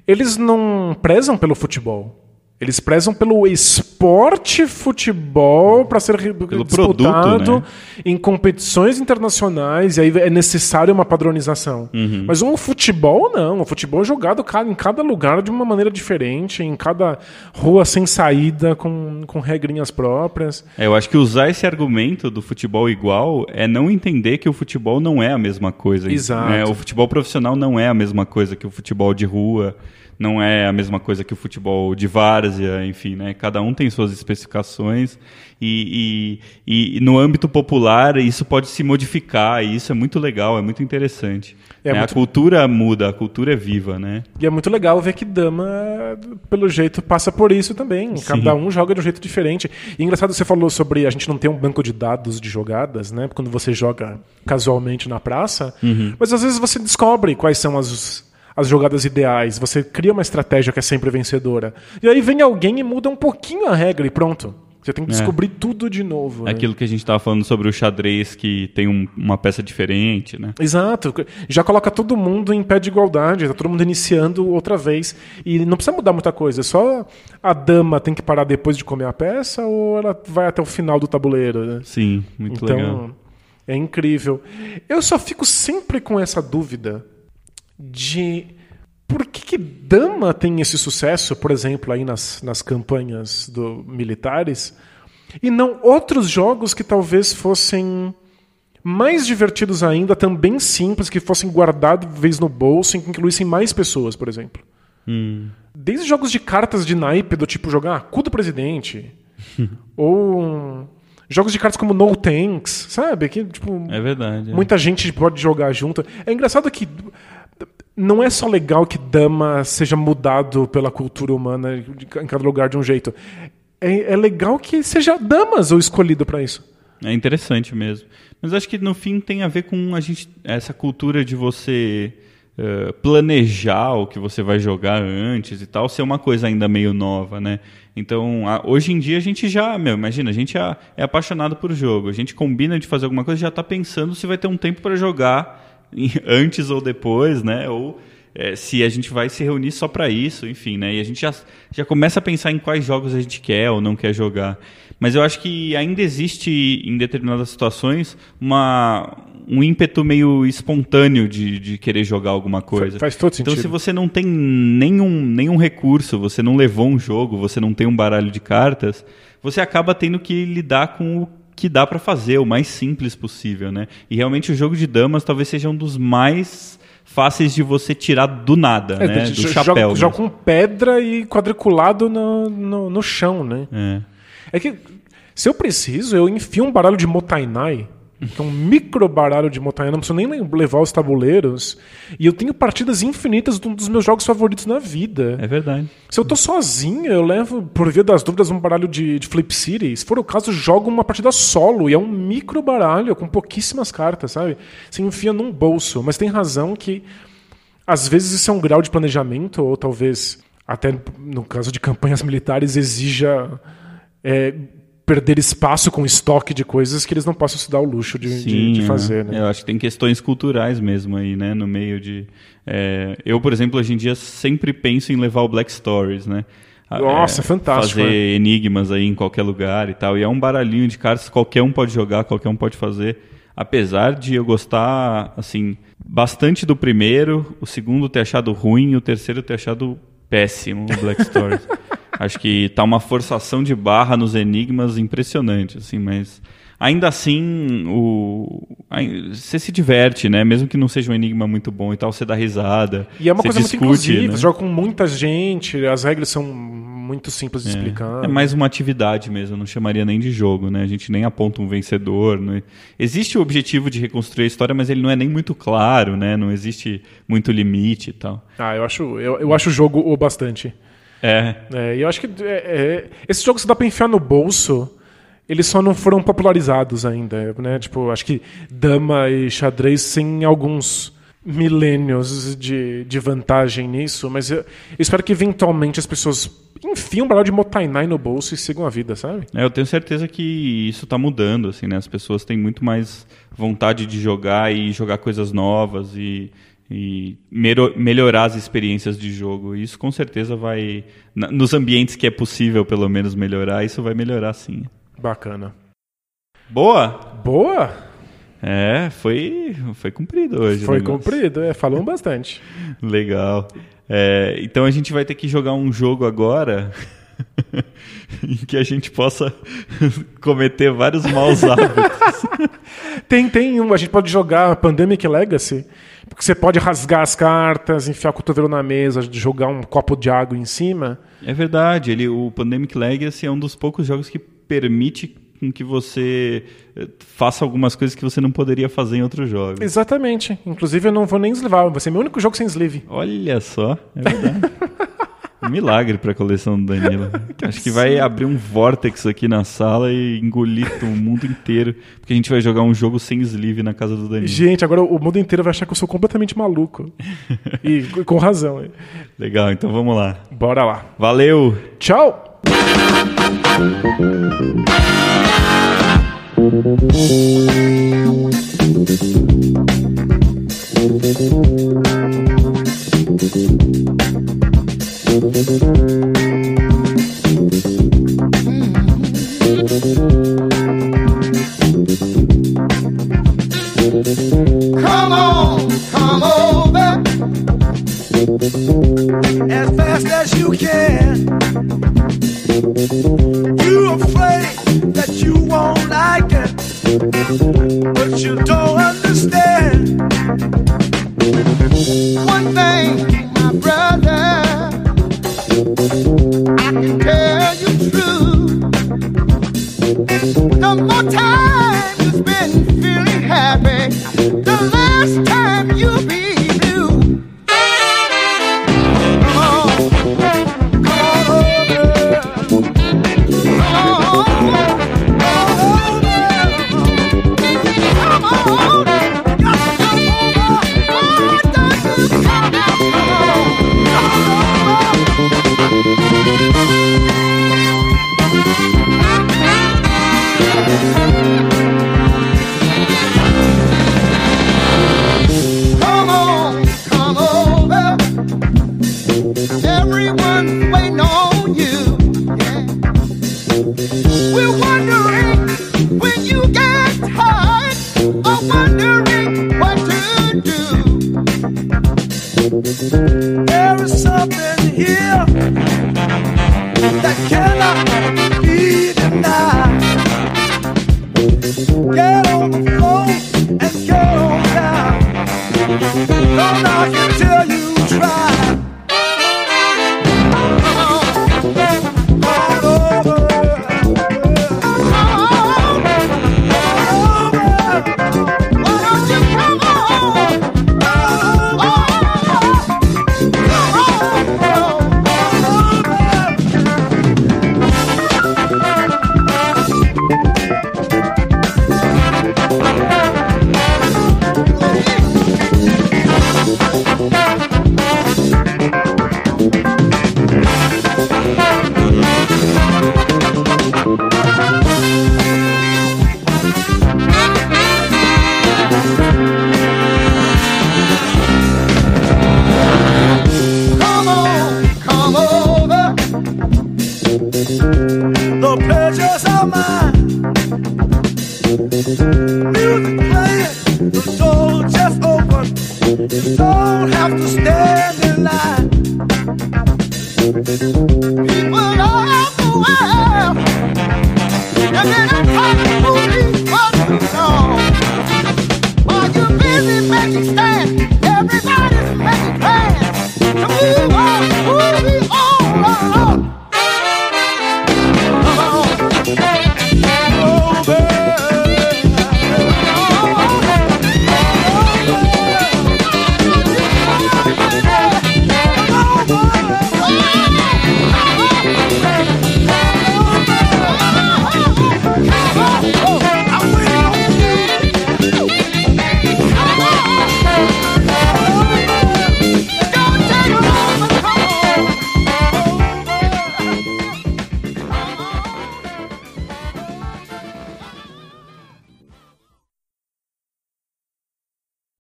eles não prezam pelo futebol. Eles prezam pelo esporte futebol para ser pelo disputado produto, né? em competições internacionais, e aí é necessário uma padronização. Uhum. Mas um futebol não. O futebol é jogado em cada lugar de uma maneira diferente, em cada rua sem saída, com, com regrinhas próprias. É, eu acho que usar esse argumento do futebol igual é não entender que o futebol não é a mesma coisa. Exato. Né? O futebol profissional não é a mesma coisa que o futebol de rua não é a mesma coisa que o futebol de várzea, enfim, né? Cada um tem suas especificações e, e, e, no âmbito popular isso pode se modificar e isso é muito legal, é muito interessante. É né? muito... A cultura muda, a cultura é viva, né? E é muito legal ver que dama, pelo jeito, passa por isso também. Sim. Cada um joga de um jeito diferente. E engraçado, você falou sobre a gente não ter um banco de dados de jogadas, né? Quando você joga casualmente na praça, uhum. mas às vezes você descobre quais são as as jogadas ideais, você cria uma estratégia que é sempre vencedora. E aí vem alguém e muda um pouquinho a regra e pronto. Você tem que é. descobrir é. tudo de novo. Né? Aquilo que a gente estava falando sobre o xadrez, que tem um, uma peça diferente, né? Exato. Já coloca todo mundo em pé de igualdade, está todo mundo iniciando outra vez. E não precisa mudar muita coisa, só a dama tem que parar depois de comer a peça ou ela vai até o final do tabuleiro, né? Sim, muito então, legal. É incrível. Eu só fico sempre com essa dúvida de por que, que, Dama tem esse sucesso, por exemplo, aí nas, nas campanhas do, militares, e não outros jogos que talvez fossem mais divertidos ainda, também simples, que fossem guardados no bolso e que incluíssem mais pessoas, por exemplo. Hum. Desde jogos de cartas de naipe, do tipo jogar cu do presidente, ou jogos de cartas como No Tanks, sabe? Que, tipo, É verdade. é. muita gente pode jogar junto. É engraçado que não é só legal que dama seja mudado pela cultura humana em cada lugar de um jeito. É, é legal que seja damas o escolhido pra isso. É interessante mesmo. Mas acho que no fim tem a ver com a gente, essa cultura de você eh, planejar o que você vai jogar antes e tal, ser uma coisa ainda meio nova, né? Então, a- hoje em dia a gente já, meu, imagina, a gente já é apaixonado por jogo. A gente combina de fazer alguma coisa, já está pensando se vai ter um tempo para jogar antes ou depois, né? Ou eh, se a gente vai se reunir só para isso, enfim, né? E a gente já, já começa a pensar em quais jogos a gente quer ou não quer jogar. Mas eu acho que ainda existe, em determinadas situações, uma, um ímpeto meio espontâneo de, de querer jogar alguma coisa. faz todo Então, sentido. se você não tem nenhum, nenhum recurso, você não levou um jogo, você não tem um baralho de cartas, você acaba tendo que lidar com o que dá pra fazer, o mais simples possível, né? E realmente o jogo de damas talvez seja um dos mais fáceis de você tirar do nada, É, né? Do chapéu. joga com pedra e quadriculado no, no, no chão, né? É. É que, se eu preciso, eu enfio um baralho de Motainai, que é um micro baralho de Motainai, não preciso nem levar os tabuleiros, e eu tenho partidas infinitas de um dos meus jogos favoritos na vida. É verdade. Se eu tô sozinho, eu levo, por via das dúvidas, um baralho de, de Flip City. Se for o caso, jogo uma partida solo, e é um micro baralho com pouquíssimas cartas, sabe? Você enfia num bolso. Mas tem razão que, às vezes, isso é um grau de planejamento, ou talvez, até no caso de campanhas militares, exija é, perder espaço com estoque de coisas que eles não possam se dar o luxo de, de- Sim, de é. fazer, né? Eu acho que tem questões culturais mesmo aí, né? No meio de. é, eu, por exemplo, hoje em dia sempre penso em levar o Black Stories, né? Nossa, fantástico, Fazer né? enigmas aí em qualquer lugar e tal. E é um baralhinho de cartas que qualquer um pode jogar, qualquer um pode fazer. Apesar de eu gostar, assim, bastante do primeiro, o segundo ter achado ruim e o terceiro ter achado péssimo o Black Stories. Acho que tá uma forçação de barra nos enigmas impressionante, assim, mas ainda assim o você se diverte, né? Mesmo que não seja um enigma muito bom e tal, você dá risada. E é uma coisa muito discute, inclusiva, né? você joga com muita gente, as regras são muito simples de explicar. É mais uma atividade mesmo, eu não chamaria nem de jogo, né? A gente nem aponta um vencedor. Né? Existe o objetivo de reconstruir a história, mas ele não é nem muito claro, né? Não existe muito limite e tal. Ah, eu acho, eu, eu acho o jogo o bastante. É, É, e eu acho que é, é, esses jogos dá pra enfiar no bolso, eles só não foram popularizados ainda, né? Tipo, acho que dama e xadrez têm alguns milênios de, de vantagem nisso, mas eu, eu espero que eventualmente as pessoas enfiem um baralho de Motainai no bolso e sigam a vida, sabe? É, eu tenho certeza que isso está mudando, assim, né? As pessoas têm muito mais vontade de jogar e jogar coisas novas e, e melhorar as experiências de jogo. Isso com certeza vai, nos ambientes que é possível, pelo menos, melhorar, isso vai melhorar sim. Bacana. Boa! Boa! É, foi, foi cumprido hoje. Foi cumprido, é, falou bastante. Legal. É, então a gente vai ter que jogar um jogo agora em que a gente possa cometer vários maus hábitos. Tem, tem um, a gente pode jogar Pandemic Legacy, porque você pode rasgar as cartas, enfiar o cotovelo na mesa, jogar um copo de água em cima. É verdade, ele, o Pandemic Legacy é um dos poucos jogos que permite com que você eh, faça algumas coisas que você não poderia fazer em outros jogos. Exatamente. Inclusive eu não vou nem sleevar, vai ser meu único jogo sem sleeve. Olha só, é verdade. Um milagre para a coleção do Danilo. Acho que vai abrir um vórtex aqui na sala e engolir o mundo inteiro, porque a gente vai jogar um jogo sem sleeve na casa do Danilo. Gente, agora o mundo inteiro vai achar que eu sou completamente maluco. e com razão. Legal, então vamos lá. Bora lá. Valeu! Tchau! Come on, come over as fast as you can. You're afraid that you won't like it, but you don't understand. One thing,